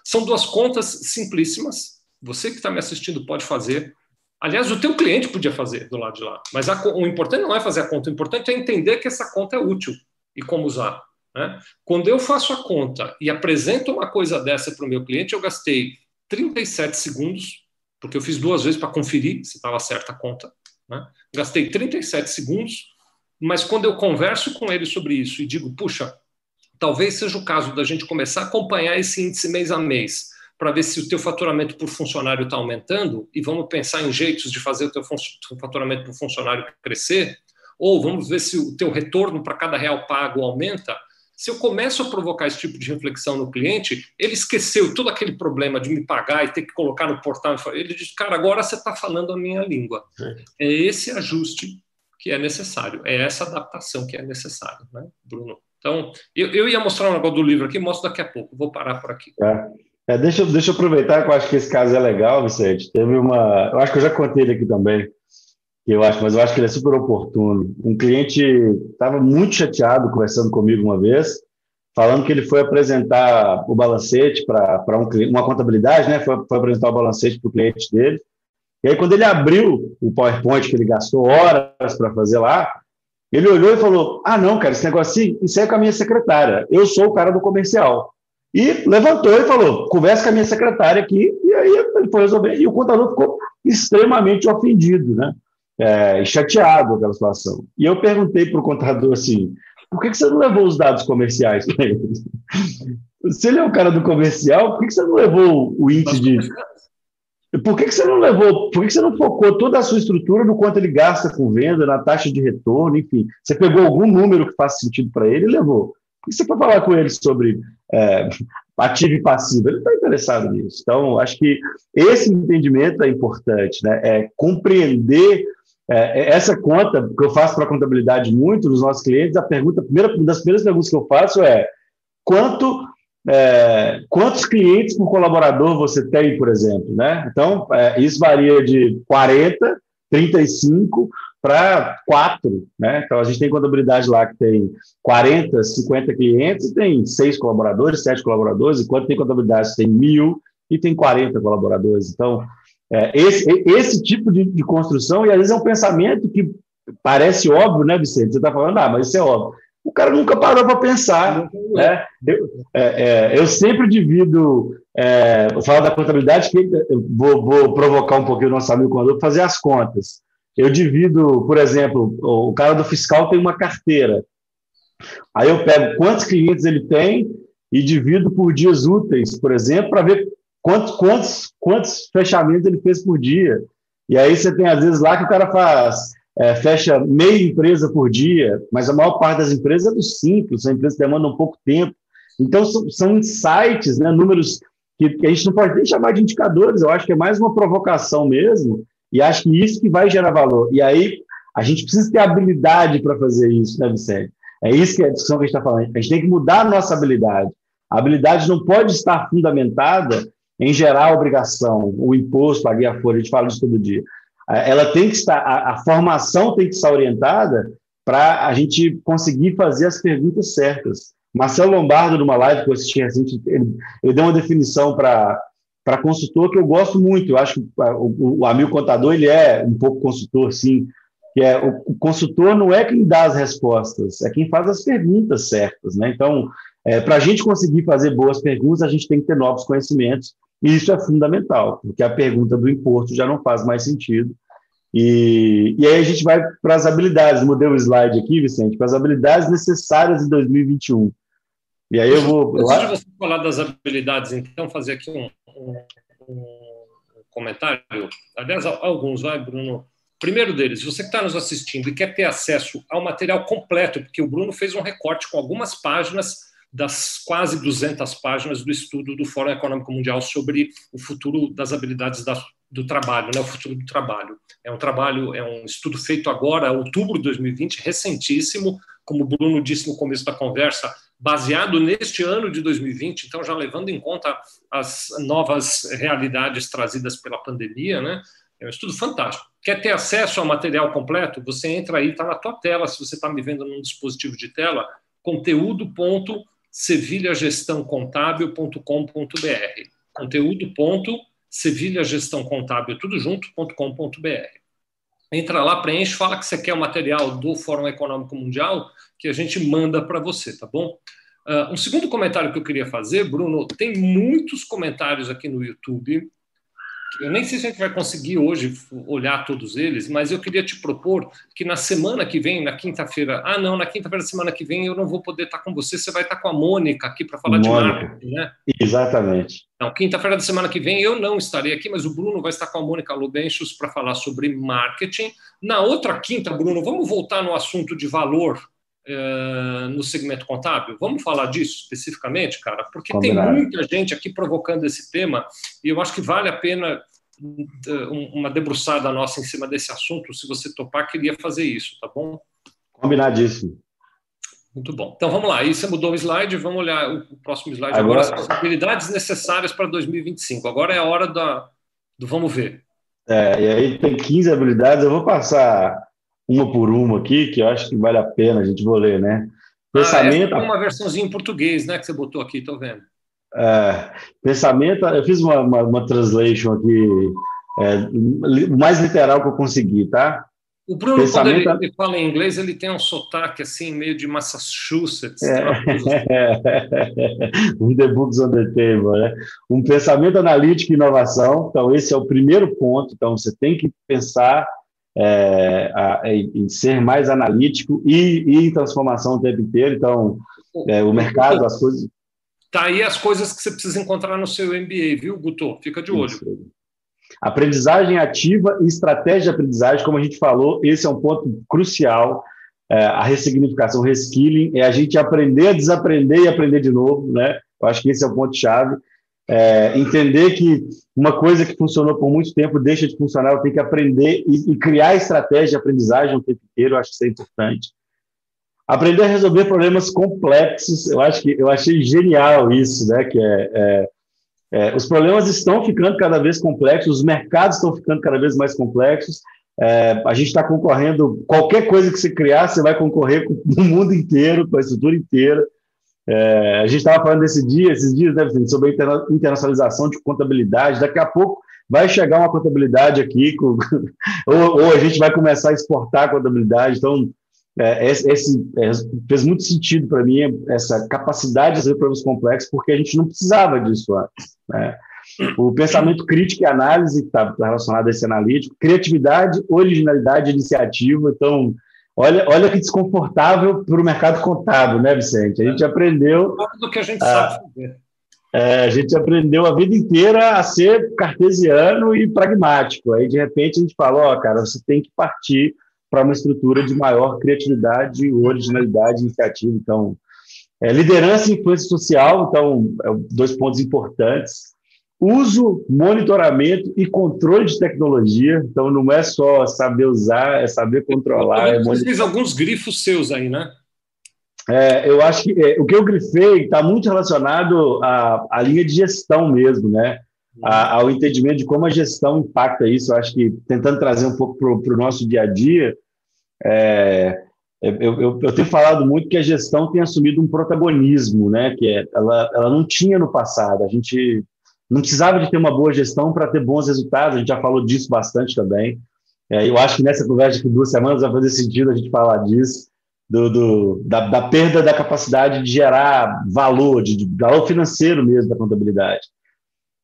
São duas contas simplíssimas. Você que está me assistindo pode fazer. Aliás, o teu cliente podia fazer do lado de lá. Mas a, o importante não é fazer a conta, o importante é entender que essa conta é útil e como usar. Né? Quando eu faço a conta e apresento uma coisa dessa para o meu cliente, eu gastei 37 segundos, porque eu fiz duas vezes para conferir se estava certa a conta. Né? Gastei 37 segundos, mas quando eu converso com ele sobre isso e digo, puxa, talvez seja o caso da gente começar a acompanhar esse índice mês a mês, para ver se o teu faturamento por funcionário está aumentando, e vamos pensar em jeitos de fazer o teu faturamento por funcionário crescer, ou vamos ver se o teu retorno para cada real pago aumenta. Se eu começo a provocar esse tipo de reflexão no cliente, ele esqueceu todo aquele problema de me pagar e ter que colocar no portal. Ele diz, cara, agora você está falando a minha língua. É esse ajuste que é necessário, é essa adaptação que é necessária, né, Bruno? Então, eu, eu ia mostrar um negócio do livro aqui, mostro daqui a pouco, vou parar por aqui. É. É, deixa, deixa eu aproveitar que eu acho que esse caso é legal, Vicente. Teve uma. Eu acho que eu já contei ele aqui também eu acho, mas eu acho que ele é super oportuno. Um cliente estava muito chateado conversando comigo uma vez, falando que ele foi apresentar o balancete para um, uma contabilidade, né? Foi, foi apresentar o balancete para o cliente dele. E aí, quando ele abriu o PowerPoint que ele gastou horas para fazer lá, ele olhou e falou: Ah, não, cara, esse negócio assim, isso é com a minha secretária. Eu sou o cara do comercial. E levantou e falou: conversa com a minha secretária aqui. E aí ele foi resolver. E o contador ficou extremamente ofendido, né? É, chateado com aquela situação. E eu perguntei para o contador assim: por que, que você não levou os dados comerciais para ele? Se ele é o cara do comercial, por que, que você não levou o índice de. Por que, que você não levou, por que, que você não focou toda a sua estrutura no quanto ele gasta com venda, na taxa de retorno, enfim? Você pegou algum número que faz sentido para ele e levou. Por que você foi falar com ele sobre é, ativo e passivo? Ele está interessado nisso. Então, acho que esse entendimento é importante, né? É compreender é, é, essa conta que eu faço para contabilidade muito dos nossos clientes, a pergunta, primeira uma das primeiras perguntas que eu faço é quanto é, quantos clientes por colaborador você tem, por exemplo, né? Então, é, isso varia de 40, 35 para 4, né? Então, a gente tem contabilidade lá que tem 40, 50 clientes tem 6 colaboradores, 7 colaboradores, enquanto tem contabilidade que tem mil e tem 40 colaboradores. Então, é, esse, esse tipo de, de, construção, e às vezes é um pensamento que parece óbvio, né, Vicente? Você está falando, ah, mas isso é óbvio. O cara nunca parou para pensar. Né? Eu, é, é, eu sempre divido, é, falar da contabilidade, que vou, vou, provocar um pouquinho o nosso amigo quando fazer as contas. Eu divido, por exemplo, o cara do fiscal tem uma carteira. Aí eu pego quantos clientes ele tem e divido por dias úteis, por exemplo, para ver quantos, quantos, quantos fechamentos ele fez por dia. E aí você tem, às vezes, lá que o cara faz, é, fecha meia empresa por dia, mas a maior parte das empresas é do simples, são empresas que demandam pouco tempo. Então, são, são insights, né, números que, que, a gente não pode nem chamar de indicadores, eu acho que é mais uma provocação mesmo, e acho que isso que vai gerar valor. E aí, a gente precisa ter habilidade para fazer isso, né, Vicente? É isso que é a discussão que a gente está falando. A gente tem que mudar a nossa habilidade. A habilidade não pode estar fundamentada em gerar a obrigação, o imposto, a guia folha, a gente fala isso todo dia. Ela tem que estar, a, a formação tem que estar orientada para a gente conseguir fazer as perguntas certas. Marcelo Lombardo, numa live que eu assisti recente, ele, ele deu uma definição para para consultor que eu gosto muito. Eu acho que o, o amigo contador ele é um pouco consultor, sim. Que é o, o, consultor não é quem dá as respostas, é quem faz as perguntas certas, né? Então, é, para a gente conseguir fazer boas perguntas, a gente tem que ter novos conhecimentos e isso é fundamental, porque a pergunta do imposto já não faz mais sentido. E, e aí a gente vai para as habilidades. Mudei o slide aqui, Vicente, para as habilidades necessárias em 2021. E aí eu vou. Antes de você falar das habilidades, então, fazer aqui um, um, um comentário. Aliás, alguns, vai, Bruno. Primeiro deles, você que está nos assistindo e quer ter acesso ao material completo, porque o Bruno fez um recorte com algumas páginas das quase 200 páginas do estudo do Fórum Econômico Mundial sobre o futuro das habilidades da, do trabalho, né, o futuro do trabalho. É um trabalho, é um estudo feito agora, outubro de 2020, recentíssimo, como o Bruno disse no começo da conversa, baseado neste ano de 2020, então já levando em conta as novas realidades trazidas pela pandemia, né? É um estudo fantástico. Quer ter acesso ao material completo? Você entra aí, está na tua tela, se você está me vendo num dispositivo de tela, conteúdo sevilhagestãocontábil.com.br. Conteúdo.sevilhagestãocontábil, tudo junto.com.br. Entra lá, preenche, fala que você quer o material do Fórum Econômico Mundial, que a gente manda para você, tá bom? Uh, um segundo comentário que eu queria fazer, Bruno, tem muitos comentários aqui no YouTube eu nem sei se a gente vai conseguir hoje olhar todos eles, mas eu queria te propor que na semana que vem, na quinta-feira, ah, não, na quinta-feira da semana que vem eu não vou poder estar com você, você vai estar com a Mônica aqui para falar Mônica. de marketing, né? Exatamente. Então, quinta-feira da semana que vem eu não estarei aqui, mas o Bruno vai estar com a Mônica Lubenchus para falar sobre marketing. Na outra quinta, Bruno, vamos voltar no assunto de valor no segmento contábil? Vamos falar disso especificamente, cara? Porque Combinado. tem muita gente aqui provocando esse tema e eu acho que vale a pena eh, uma debruçada nossa em cima desse assunto. Se você topar, queria fazer isso, tá bom? Combinadíssimo. Muito bom. Então vamos lá. Aí você mudou o slide, vamos olhar o próximo slide agora. agora as habilidades necessárias para 2025. Agora é a hora da, do vamos ver. É, e aí tem 15 habilidades, eu vou passar uma por uma aqui, que eu acho que vale a pena a gente vou ler, né? Pensamento. Ah, uma versãozinha em português, né? Que você botou aqui, tô vendo. É, pensamento, eu fiz uma, uma, uma translation aqui, é, o mais literal que eu consegui, tá? O Bruno, pensamento... quando ele, ele, fala em inglês, ele tem um sotaque assim, meio de Massachusetts. É. um the books on the table, né? Um pensamento analítico e inovação. Então, esse é o primeiro ponto. Então, você tem que pensar é, a, em ser mais analítico e, e, em transformação o tempo inteiro. Então, é, o mercado, as coisas. Tá aí as coisas que você precisa encontrar no seu MBA, viu, Guto? Fica de olho. Isso. Aprendizagem ativa e estratégia de aprendizagem, como a gente falou, esse é um ponto crucial. É, a ressignificação, o reskilling, é a gente aprender a desaprender e aprender de novo, né? Eu acho que esse é o ponto chave. É, entender que uma coisa que funcionou por muito tempo deixa de funcionar, eu tenho que aprender e, e, criar estratégia de aprendizagem o tempo inteiro, eu acho que isso é importante. Aprender a resolver problemas complexos, eu acho que eu achei genial isso, né? Que é, é, é os problemas estão ficando cada vez complexos, os mercados estão ficando cada vez mais complexos. É, a gente está concorrendo, qualquer coisa que você criar, você vai concorrer com o mundo inteiro, com a estrutura inteira. É, a gente estava falando desse dia, esses dias, né, sobre a internacionalização de contabilidade. Daqui a pouco vai chegar uma contabilidade aqui, com, ou, ou, a gente vai começar a exportar a contabilidade. Então, é, esse, é, fez muito sentido para mim essa capacidade de fazer problemas complexos, porque a gente não precisava disso antes. Né? O pensamento crítico e análise, está relacionado a esse analítico, criatividade, originalidade, iniciativa. Então, Olha, olha que desconfortável para o mercado contábil, né, Vicente? A gente aprendeu. do que a gente a, sabe fazer. É, a gente aprendeu a vida inteira a ser cartesiano e pragmático. Aí, de repente, a gente falou: ó, cara, você tem que partir para uma estrutura de maior criatividade, originalidade, iniciativa. Então, é, liderança e influência social, então, é, dois pontos importantes uso, monitoramento e controle de tecnologia. Então, não é só saber usar, é saber controlar. Eu é fiz alguns grifos seus aí, né? É, eu acho que é, o que eu grifei está muito relacionado à, à linha de gestão mesmo, né? A, ao entendimento de como a gestão impacta isso. Eu acho que tentando trazer um pouco para o nosso dia a dia, é, eu, eu, eu, tenho falado muito que a gestão tem assumido um protagonismo, né? Que é, ela, ela não tinha no passado. A gente não precisava de ter uma boa gestão para ter bons resultados. A gente já falou disso bastante também. É, eu acho que nessa conversa de duas semanas vai fazer sentido a gente falar disso, do, do da, da, perda da capacidade de gerar valor, de, de valor financeiro mesmo da contabilidade.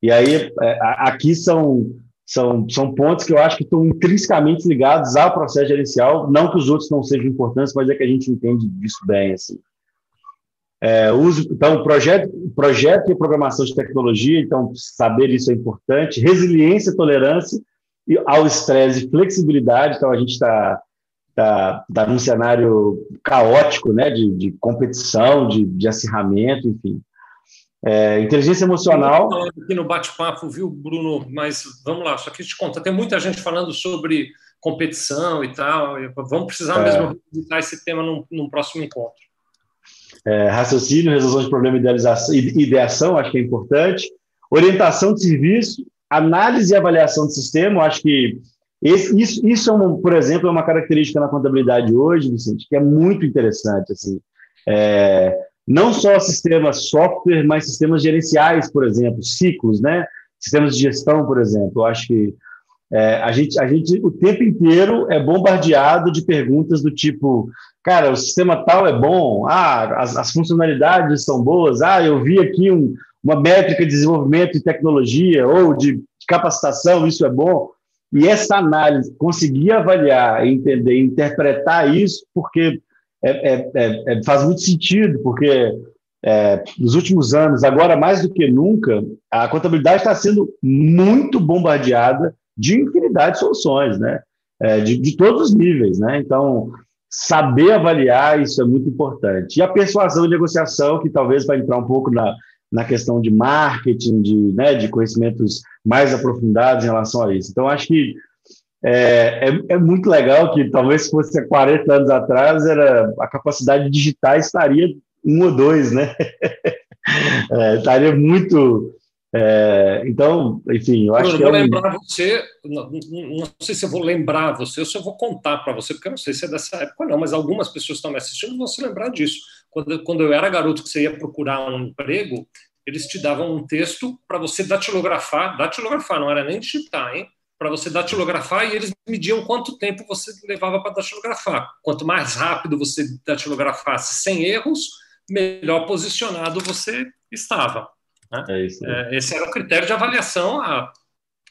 E aí, é, aqui são são, são pontos que eu acho que estão intrinsecamente ligados ao processo gerencial, não que os outros não sejam importantes, mas é que a gente entende disso bem. Assim. É, uso, então, projeto, projeto e programação de tecnologia, então, saber isso é importante. Resiliência, tolerância ao estresse e flexibilidade, então, a gente está tá, tá num cenário caótico, né, de, de competição, de, de acirramento, enfim. É, inteligência emocional. Aqui no bate-papo, viu, Bruno? Mas vamos lá, só que te conta, tem muita gente falando sobre competição e tal. Vamos precisar é. mesmo visitar esse tema num, num próximo encontro. É, raciocínio, resolução de problema e ideação, acho que é importante. Orientação de serviço, análise e avaliação de sistema, acho que esse, isso, isso é um, por exemplo, é uma característica na contabilidade hoje, Vicente, que é muito interessante. Assim. É, não só sistemas software, mas sistemas gerenciais, por exemplo, ciclos, né? Sistemas de gestão, por exemplo. Acho que é, a, gente, a gente, o tempo inteiro, é bombardeado de perguntas do tipo: cara, o sistema tal é bom, ah, as, as funcionalidades são boas, ah, eu vi aqui um, uma métrica de desenvolvimento de tecnologia ou de, capacitação, isso é bom. E essa análise, conseguir avaliar, entender, interpretar isso, porque é, é, é, é, faz muito sentido, porque é, nos últimos anos, agora mais do que nunca, a contabilidade está sendo muito bombardeada de infinidade de soluções, né? É, de, de, todos os níveis, né? Então, saber avaliar isso é muito importante. E a persuasão e negociação, que talvez vai entrar um pouco na, na questão de marketing, de, né, de conhecimentos mais aprofundados em relação a isso. Então, acho que é, é, é, muito legal que talvez se fosse 40 anos atrás, era, a capacidade de digitar estaria um ou dois, né? é, estaria muito. É, então, enfim, eu acho eu que. Eu vou é um... lembrar você, não, não, sei se eu vou lembrar você ou se eu vou contar para você, porque eu não sei se é dessa época, não, mas algumas pessoas que estão me assistindo vão se lembrar disso. Quando, quando eu era garoto que você ia procurar um emprego, eles te davam um texto para você datilografar, datilografar, não era nem digitar, hein? para você datilografar e eles mediam quanto tempo você levava para datilografar. Quanto mais rápido você datilografasse sem erros, melhor posicionado você estava. Né? É isso, é, esse era o critério de avaliação há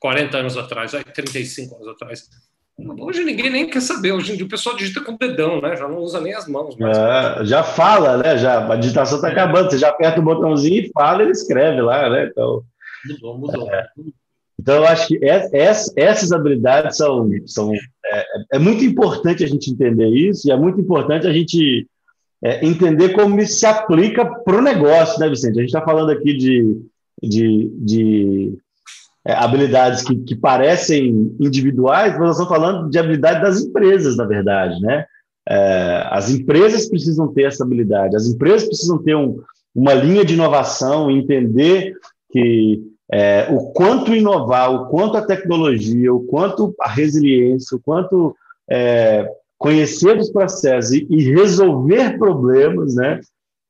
40 anos atrás, 35 anos atrás. Hoje ninguém nem quer saber. Hoje em dia o pessoal digita com o dedão, né? Já não usa nem as mãos. É, já fala, né? Já, a digitação está é. acabando. Você já aperta o botãozinho e fala, ele escreve lá, né? Então, mudou, mudou. É. Então, eu acho que essas habilidades são. são é, é, muito importante a gente entender isso, e é muito importante a gente é, entender como isso se aplica para o negócio, né, Vicente? A gente está falando aqui de, de, de é, habilidades que, que, parecem individuais, mas nós estamos falando de habilidade das empresas, na verdade, né? É, as empresas precisam ter essa habilidade, as empresas precisam ter um, uma linha de inovação, entender que é, o quanto inovar, o quanto a tecnologia, o quanto a resiliência, o quanto é, conhecer os processos e, e resolver problemas, né,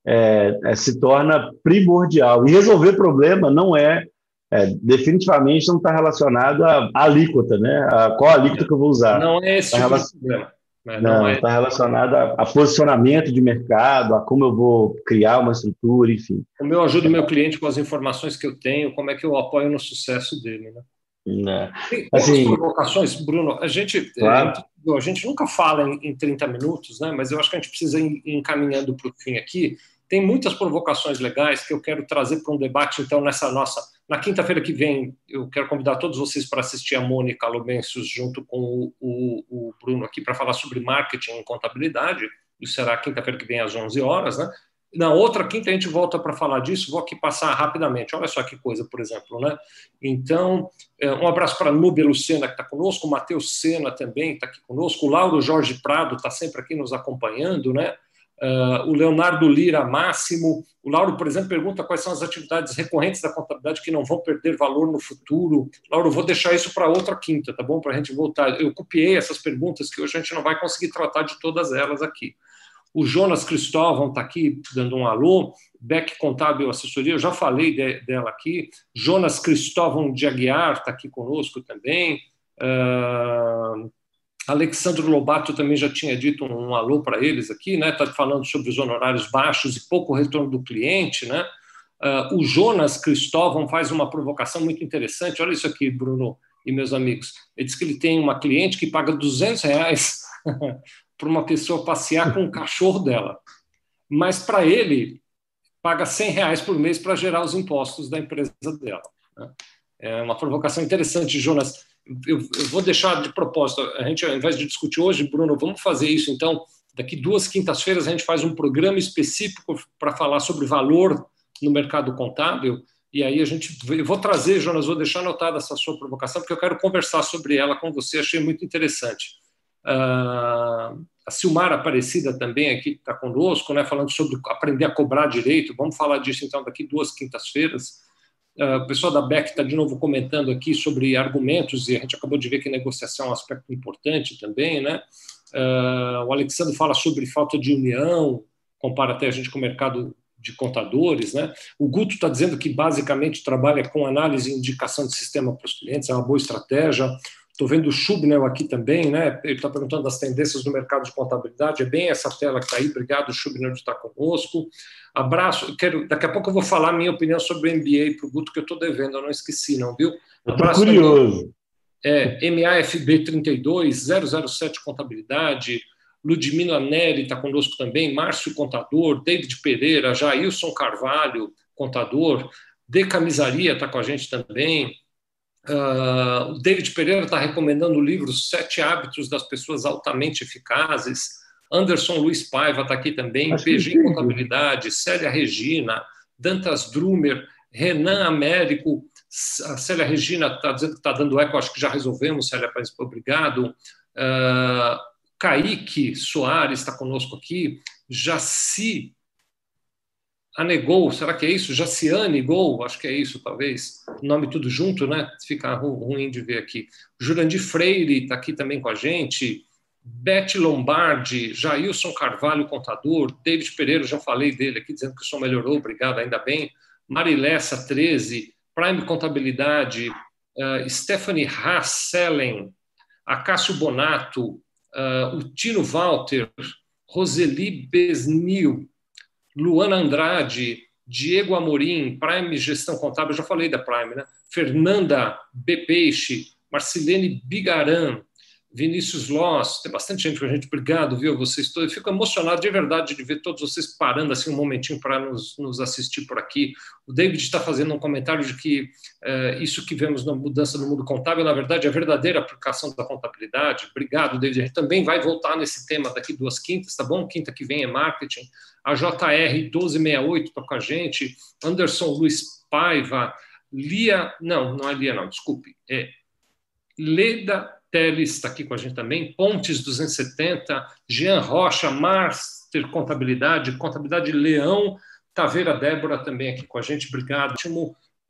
é, é se torna primordial. E resolver problema não é, é definitivamente não está relacionado à, alíquota, né? A, qual alíquota que eu vou usar? Não é esse tá tipo relacion... problema. Não, não está é... relacionado a, a, posicionamento de mercado, a como eu vou criar uma estrutura, enfim. Como eu ajudo o meu cliente com as informações que eu tenho, como é que eu apoio no sucesso dele, né? Não. Tem assim, provocações, Bruno. A gente, claro. A gente nunca fala em, em 30 minutos, né? mas eu acho que a gente precisa ir encaminhando para o fim aqui. Tem muitas provocações legais que eu quero trazer para um debate, então, nessa nossa na quinta-feira que vem, eu quero convidar todos vocês para assistir a Mônica Lomencius junto com o, o, o Bruno aqui para falar sobre marketing e contabilidade. Isso será quinta-feira que vem às 11 horas, né? Na outra quinta a gente volta para falar disso. Vou aqui passar rapidamente. Olha só que coisa, por exemplo, né? Então, é, um abraço para Núbia Lucena, que está conosco, o Matheus Sena também está aqui conosco, o Lauro Jorge Prado está sempre aqui nos acompanhando, né? Uh, o Leonardo Lira Máximo. O Lauro, por exemplo, pergunta quais são as atividades recorrentes da contabilidade que não vão perder valor no futuro. Lauro, vou deixar isso para outra quinta, tá bom? Para a gente voltar. Eu copiei essas perguntas que hoje a gente não vai conseguir tratar de todas elas aqui. O Jonas Cristóvão está aqui dando um alô. Beck Contábil Assessoria, eu já falei de, dela aqui. Jonas Cristóvão de Aguiar está aqui conosco também. Uh, Alexandre Lobato também já tinha dito um, um alô para eles aqui, né? Está falando sobre os honorários baixos e pouco retorno do cliente, né? Uh, o Jonas Cristóvão faz uma provocação muito interessante. Olha isso aqui, Bruno e meus amigos. Ele diz que ele tem uma cliente que paga 200 reais para uma pessoa passear com o cachorro dela, mas para ele paga 100 reais por mês para gerar os impostos da empresa dela. Né? É uma provocação interessante, Jonas eu, eu, vou deixar de propósito, a gente, ao invés de discutir hoje, Bruno, vamos fazer isso então. Daqui duas quintas-feiras a gente faz um programa específico para falar sobre valor no mercado contábil. E aí a gente, eu vou trazer, Jonas, vou deixar anotada essa sua provocação, porque eu quero conversar sobre ela com você, achei muito interessante. Uh, a Silmar Aparecida também aqui está conosco, né, falando sobre aprender a cobrar direito. Vamos falar disso então daqui duas quintas-feiras. Uh, o pessoal da BEC está de novo comentando aqui sobre argumentos, e a gente acabou de ver que negociação é um aspecto importante também. Né? Uh, o Alexandre fala sobre falta de união, compara até a gente com o mercado de contadores. Né? O Guto está dizendo que basicamente trabalha com análise e indicação de sistema para os clientes, é uma boa estratégia. Estou vendo o Schubnel aqui também, né? ele está perguntando das tendências do mercado de contabilidade, é bem essa tela que está aí, obrigado Schubnel de estar conosco. Abraço, quero, daqui a pouco eu vou falar minha opinião sobre o MBA para o Guto, que eu estou devendo, eu não esqueci, não, viu? Abraço curioso. É, MAFB 32, 007 Contabilidade, Ludmila Neri está conosco também, Márcio Contador, David Pereira, Jailson Carvalho, Contador, De Camisaria está com a gente também. Uh, o David Pereira está recomendando o livro Sete Hábitos das Pessoas Altamente Eficazes. Anderson Luiz Paiva está aqui também, PG Contabilidade, Célia Regina, Dantas Drumer, Renan Américo, a Célia Regina está dizendo que está dando eco, acho que já resolvemos, Célia, obrigado. Uh, Kaique Soares está conosco aqui, Jaci Anegou, será que é isso? Jaciane Gol, acho que é isso, talvez. Nome tudo junto, né? Fica ruim de ver aqui. Jurandir Freire está aqui também com a gente. Beth Lombardi, Jailson Carvalho, contador, David Pereira, já falei dele aqui, dizendo que o som melhorou, obrigado, ainda bem. Marilessa, 13, Prime Contabilidade, uh, Stephanie Hasselen, Acácio Bonato, uh, o Tino Walter, Roseli Besnil, Luana Andrade, Diego Amorim, Prime Gestão Contábil, já falei da Prime, né? Fernanda B. Peixe, Marcelene Bigaran, Vinícius Loss, tem bastante gente com a gente, obrigado, viu, vocês todos, eu fico emocionado de verdade de ver todos vocês parando assim um momentinho para nos, nos assistir por aqui. O David está fazendo um comentário de que uh, isso que vemos na mudança no mundo contábil, na verdade, é a verdadeira aplicação da contabilidade. Obrigado, David. A gente também vai voltar nesse tema daqui duas quintas, tá bom? Quinta que vem é marketing. A JR 1268 está com a gente, Anderson Luiz Paiva, Lia, não, não é Lia, não, desculpe, é Leda Teles está aqui com a gente também, Pontes 270, Jean Rocha, Master Contabilidade, Contabilidade Leão, Taveira Débora também aqui com a gente, obrigado.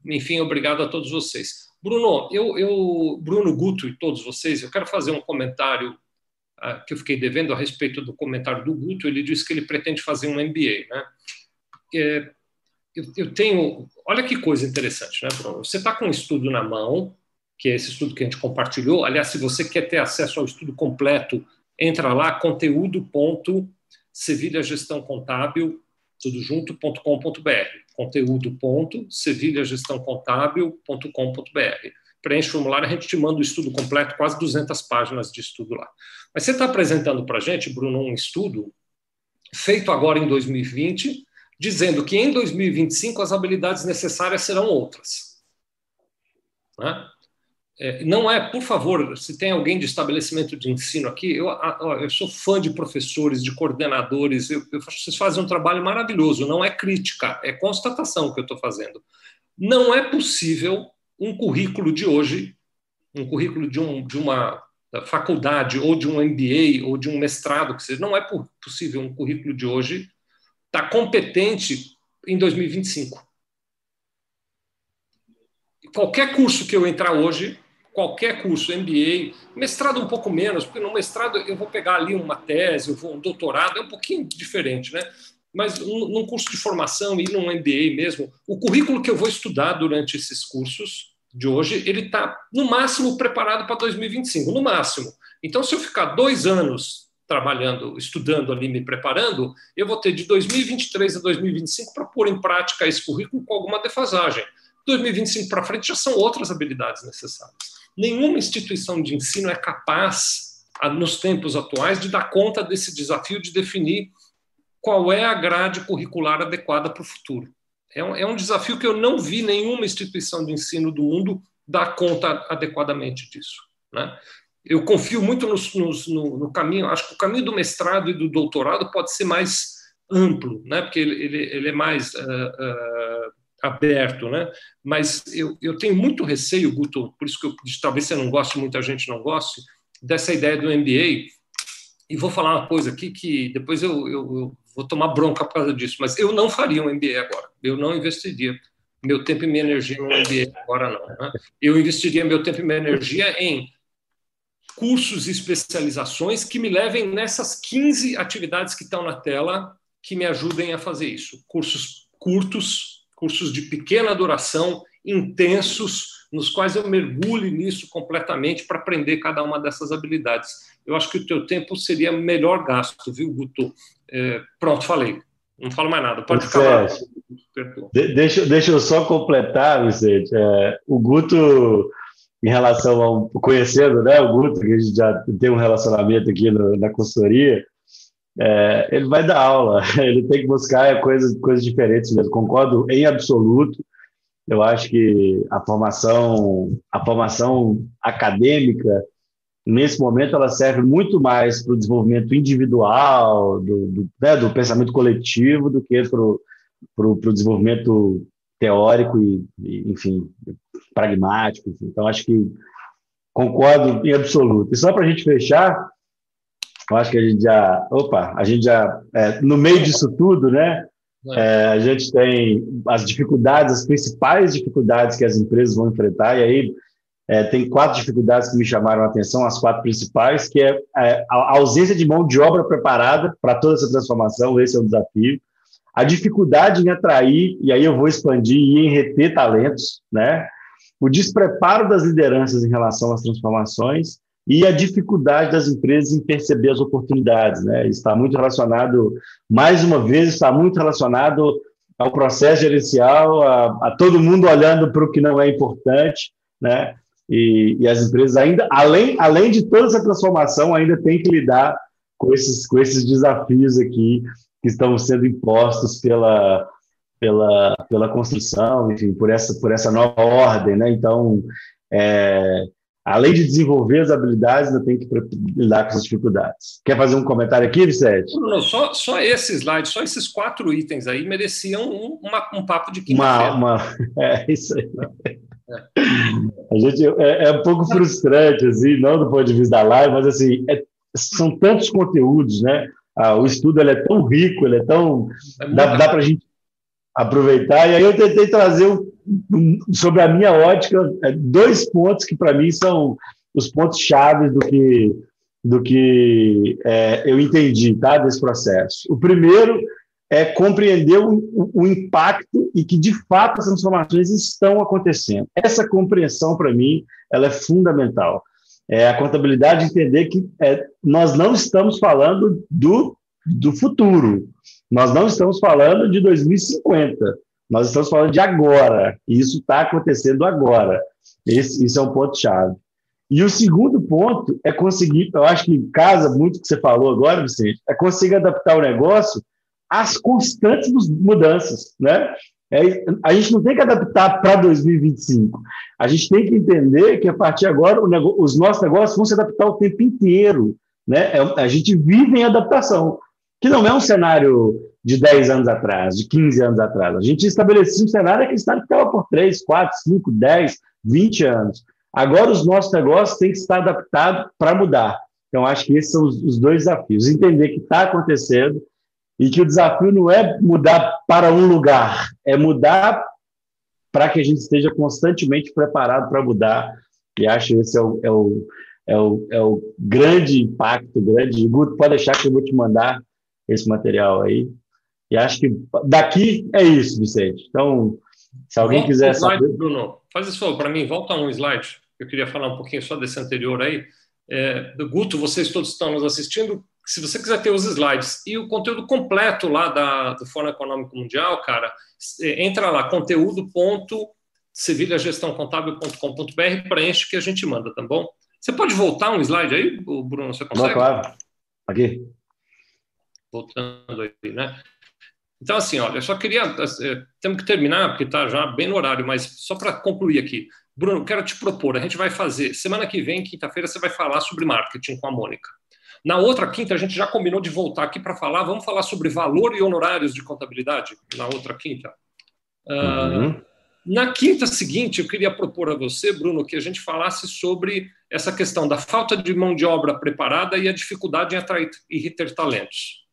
Enfim, obrigado a todos vocês. Bruno, eu, eu, Bruno Guto e todos vocês, eu quero fazer um comentário uh, que eu fiquei devendo a respeito do comentário do Guto. Ele disse que ele pretende fazer um MBA, né? É, eu, eu tenho, olha que coisa interessante, né, Bruno? Você está com um estudo na mão, que é esse estudo que a gente compartilhou. Aliás, se você quer ter acesso ao estudo completo, entra lá, conteúdo.sevilhagestãocontábil, tudo junto.com.br. Conteúdo.sevilhagestãocontábil.com.br. Preenche o formulário, a gente te manda o estudo completo, quase 200 páginas de estudo lá. Mas você está apresentando para a gente, Bruno, um estudo feito agora em 2020, dizendo que em 2025 as habilidades necessárias serão outras. Né? É, não é, por favor, se tem alguém de estabelecimento de ensino aqui, eu, eu sou fã de professores, de coordenadores, eu, eu, vocês fazem um trabalho maravilhoso, não é crítica, é constatação que eu estou fazendo. Não é possível um currículo de hoje, um currículo de, um, de uma faculdade ou de um MBA ou de um mestrado, que seja, não é possível um currículo de hoje estar tá competente em 2025. Qualquer curso que eu entrar hoje, qualquer curso, MBA, mestrado um pouco menos, porque no mestrado eu vou pegar ali uma tese, eu vou um doutorado, é um pouquinho diferente, né? Mas num curso de formação e num MBA mesmo, o currículo que eu vou estudar durante esses cursos de hoje, ele está, no máximo, preparado para 2025, no máximo. Então, se eu ficar dois anos trabalhando, estudando ali, me preparando, eu vou ter de 2023 a 2025 para pôr em prática esse currículo com alguma defasagem. 2025 para frente já são outras habilidades necessárias. Nenhuma instituição de ensino é capaz, nos tempos atuais, de dar conta desse desafio de definir qual é a grade curricular adequada para o futuro. É um, é desafio que eu não vi nenhuma instituição de ensino do mundo dar conta adequadamente disso. Né? Eu confio muito no, no, caminho, acho que o caminho do mestrado e do doutorado pode ser mais amplo, né? porque ele, ele, ele é mais uh, uh, aberto. Né? Mas eu, eu tenho muito receio, Guto, por isso que eu, talvez você não goste, muita gente não goste, dessa ideia do MBA. E vou falar uma coisa aqui que depois eu, eu, eu vou tomar bronca por causa disso, mas eu não faria um MBA agora. Eu não investiria meu tempo e minha energia no MBA agora não. Né? Eu investiria meu tempo e minha energia em cursos e especializações que me levem nessas 15 atividades que estão na tela que me ajudem a fazer isso. Cursos curtos, cursos de pequena duração, intensos, nos quais eu mergulhe nisso completamente para aprender cada uma dessas habilidades. Eu acho que o teu tempo seria melhor gasto, viu, Guto? É, pronto, falei. Não falo mais nada. Pode ficar. De, deixa, deixa eu só completar, Vicente. É, o Guto, em relação ao. Conhecendo né, o Guto, que a gente já tem um relacionamento aqui no, na consultoria, é, ele vai dar aula, ele tem que buscar coisas, coisas diferentes mesmo. Concordo em absoluto. Eu acho que a formação, a formação acadêmica nesse momento ela serve muito mais para o desenvolvimento individual, do, do, né, do, pensamento coletivo, do que para o desenvolvimento teórico e, e, enfim, pragmático. Enfim. Então, acho que concordo em absoluto. E só para a gente fechar, eu acho que a gente já, opa, a gente já, é, no meio disso tudo, né, é, a gente tem as dificuldades, as principais dificuldades que as empresas vão enfrentar, e aí é, tem quatro dificuldades que me chamaram a atenção, as quatro principais, que é, é a ausência de mão de obra preparada para toda essa transformação, esse é um desafio. A dificuldade em atrair, e aí eu vou expandir, e em reter talentos, né? O despreparo das lideranças em relação às transformações e a dificuldade das empresas em perceber as oportunidades, né? Está muito relacionado, mais uma vez, está muito relacionado ao processo gerencial, a, a todo mundo olhando para o que não é importante, né? E, e, as empresas ainda, além, além de toda essa transformação, ainda têm que lidar com esses, com esses desafios aqui que estão sendo impostos pela, pela, pela construção, enfim, por essa, por essa nova ordem, né? Então, é, além de desenvolver as habilidades, ainda tem que lidar com essas dificuldades. Quer fazer um comentário aqui, Vicente? Não, só, só esse slide, só esses quatro itens aí mereciam um, uma, um papo de quinta-feira. Uma, uma, é isso aí. A gente é, é, um pouco frustrante, assim, não do ponto de vista da live, mas assim, é, são tantos conteúdos, né? Ah, o estudo ele é tão rico, ele é tão. É dá dá para a gente aproveitar. E aí eu tentei trazer, sobre a minha ótica, é, dois pontos que para mim são os pontos chaves do que, do que é, eu entendi tá, desse processo. O primeiro é compreender o, o, impacto e que, de fato, as transformações estão acontecendo. Essa compreensão, para mim, ela é fundamental. É a contabilidade entender que é, nós não estamos falando do, do futuro, nós não estamos falando de 2050, nós estamos falando de agora, e isso está acontecendo agora. Esse, esse é um ponto-chave. E o segundo ponto é conseguir, eu acho que casa muito que você falou agora, Vicente, é conseguir adaptar o negócio as constantes mudanças, né? É, a gente não tem que adaptar para 2025. A gente tem que entender que a partir de agora os nossos negócios vão se adaptar o tempo inteiro, né? É, a gente vive em adaptação, que não é um cenário de 10 anos atrás, de 15 anos atrás. A gente estabelecia um cenário que ficava por 3, 4, 5, 10, 20 anos. Agora os nossos negócios têm que estar adaptados para mudar. Então, acho que esses são os, os dois desafios. Entender que está acontecendo e que o desafio não é mudar para um lugar, é mudar para que a gente esteja constantemente preparado para mudar. E acho que esse é o, é o, é o, é o grande impacto, grande. Guto, pode deixar que eu vou te mandar esse material aí. E acho que daqui é isso, Vicente. Então, se alguém volta quiser um slide, saber... Bruno, faz isso para mim, volta um slide. Eu queria falar um pouquinho só desse anterior aí. É, Guto, vocês todos estão nos assistindo. Se você quiser ter os slides e o conteúdo completo lá da, do Fórum Econômico Mundial, cara, é, entra lá, conteúdo.sevilhagestãocontábil.com.br, preenche que a gente manda, tá bom? Você pode voltar um slide aí, Bruno? Você consegue? Não, claro. Aqui. Voltando aí, né? Então, assim, olha, eu só queria. É, temos que terminar, porque está já bem no horário, mas só para concluir aqui. Bruno, quero te propor: a gente vai fazer. Semana que vem, quinta-feira, você vai falar sobre marketing com a Mônica. Na outra quinta, a gente já combinou de voltar aqui para falar. Vamos falar sobre valor e honorários de contabilidade? Na outra quinta. Uhum. Uh, na quinta seguinte, eu queria propor a você, Bruno, que a gente falasse sobre essa questão da falta de mão de obra preparada e a dificuldade em atrair e reter talentos.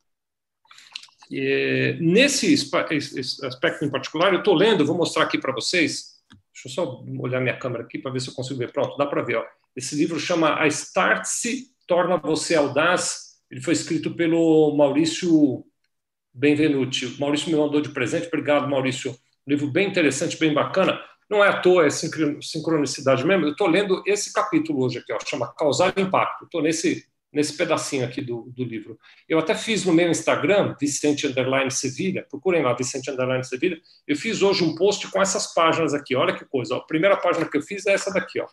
E, nesse aspecto em particular, eu estou lendo, vou mostrar aqui para vocês. Deixa eu só olhar minha câmera aqui para ver se eu consigo ver. Pronto, dá para ver. Ó. Esse livro chama A Start-se Torna Você Audaz. Ele foi escrito pelo Maurício Benvenuti. O Maurício me mandou de presente. Obrigado, Maurício livro bem interessante, bem bacana. Não é à toa, é sincronicidade mesmo. Eu estou lendo esse capítulo hoje aqui, ó, chama Causar Impacto. Estou nesse, nesse pedacinho aqui do, do livro. Eu até fiz no meu Instagram, Vicente Underline Sevilha, procurem lá, Vicente Underline Sevilha. Eu fiz hoje um post com essas páginas aqui. Olha que coisa. Ó. A primeira página que eu fiz é essa daqui. Ó.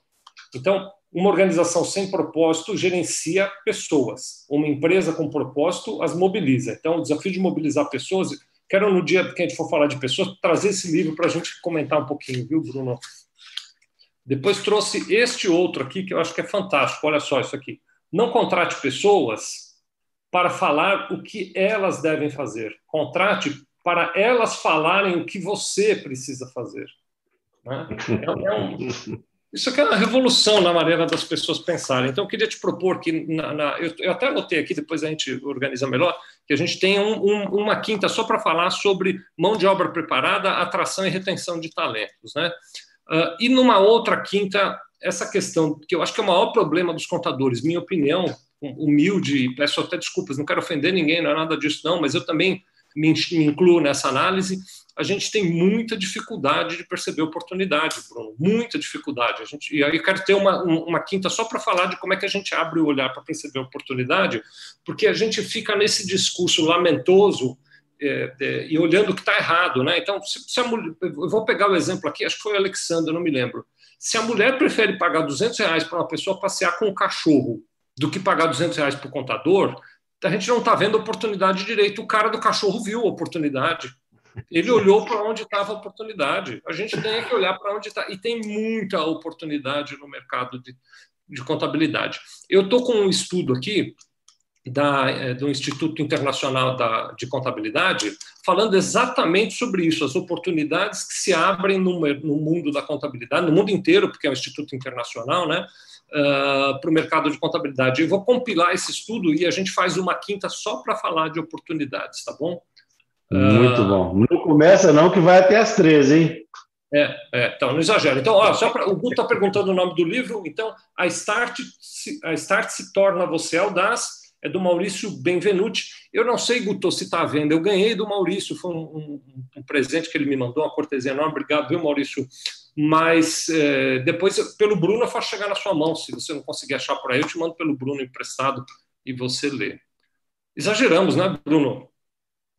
Então, uma organização sem propósito gerencia pessoas. Uma empresa com propósito as mobiliza. Então, o desafio de mobilizar pessoas Quero, no dia que a gente for falar de pessoas, trazer esse livro para a gente comentar um pouquinho, viu, Bruno? Depois trouxe este outro aqui, que eu acho que é fantástico. Olha só isso aqui. Não contrate pessoas para falar o que elas devem fazer. Contrate para elas falarem o que você precisa fazer. Né? É, é um, isso aqui é uma revolução na maneira das pessoas pensarem. Então, eu queria te propor que, na, na, eu, eu, até anotei aqui, depois a gente organiza melhor, que a gente tenha um, um, uma quinta só para falar sobre mão de obra preparada, atração e retenção de talentos. Né? Uh, e numa outra quinta, essa questão, que eu acho que é o maior problema dos contadores, minha opinião, humilde, peço até desculpas, não quero ofender ninguém, não é nada disso, não, mas eu também me incluo nessa análise, a gente tem muita dificuldade de perceber oportunidade, Bruno, muita dificuldade. A gente, e aí eu quero ter uma, uma quinta só para falar de como é que a gente abre o olhar para perceber oportunidade, porque a gente fica nesse discurso lamentoso é, é, e olhando o que está errado, né? Então, se, se mulher, eu vou pegar o exemplo aqui, acho que foi o Alexandre, não me lembro. Se a mulher prefere pagar 200 reais para uma pessoa passear com um cachorro do que pagar 200 reais para o contador, a gente não está vendo oportunidade direito. O cara do cachorro viu a oportunidade. Ele olhou para onde estava a oportunidade. A gente tem que olhar para onde está. E tem muita oportunidade no mercado de, de contabilidade. Eu estou com um estudo aqui da, é, do Instituto Internacional da, de Contabilidade, falando exatamente sobre isso, as oportunidades que se abrem no, no mundo da contabilidade, no mundo inteiro, porque é um Instituto Internacional, né? Uh, para o mercado de contabilidade. Eu vou compilar esse estudo e a gente faz uma quinta só para falar de oportunidades, tá bom? Muito uh, bom. Não começa não, que vai até as 13, hein? É, é, então, não exagero. Então, ó, só pra, o Guto está perguntando o nome do livro. Então, a Start, a Start se torna você audaz, é do Maurício Benvenuti. Eu não sei, Guto, se está vendo. Eu ganhei do Maurício, foi um, um, um, presente que ele me mandou, uma cortesia enorme. Obrigado, viu, Maurício? Mas é, depois, pelo Bruno, eu faço chegar na sua mão. Se você não conseguir achar por aí, eu te mando pelo Bruno emprestado e você lê. Exageramos, né, Bruno?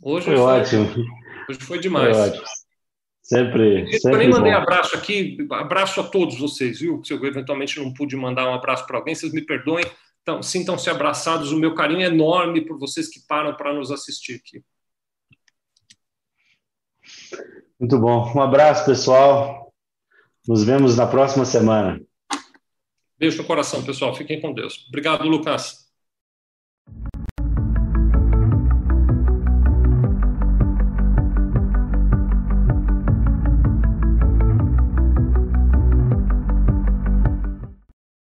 Hoje foi, foi ótimo. Hoje foi demais. Foi ótimo. Sempre. Eu sempre nem mandei bom. abraço aqui, abraço a todos vocês, viu? Se eu eventualmente não pude mandar um abraço para alguém, vocês me perdoem. Então, sintam-se abraçados. O meu carinho é enorme por vocês que param para nos assistir aqui. Muito bom. Um abraço, pessoal. Nos vemos na próxima semana. Beijo no coração, pessoal. Fiquem com Deus. Obrigado, Lucas.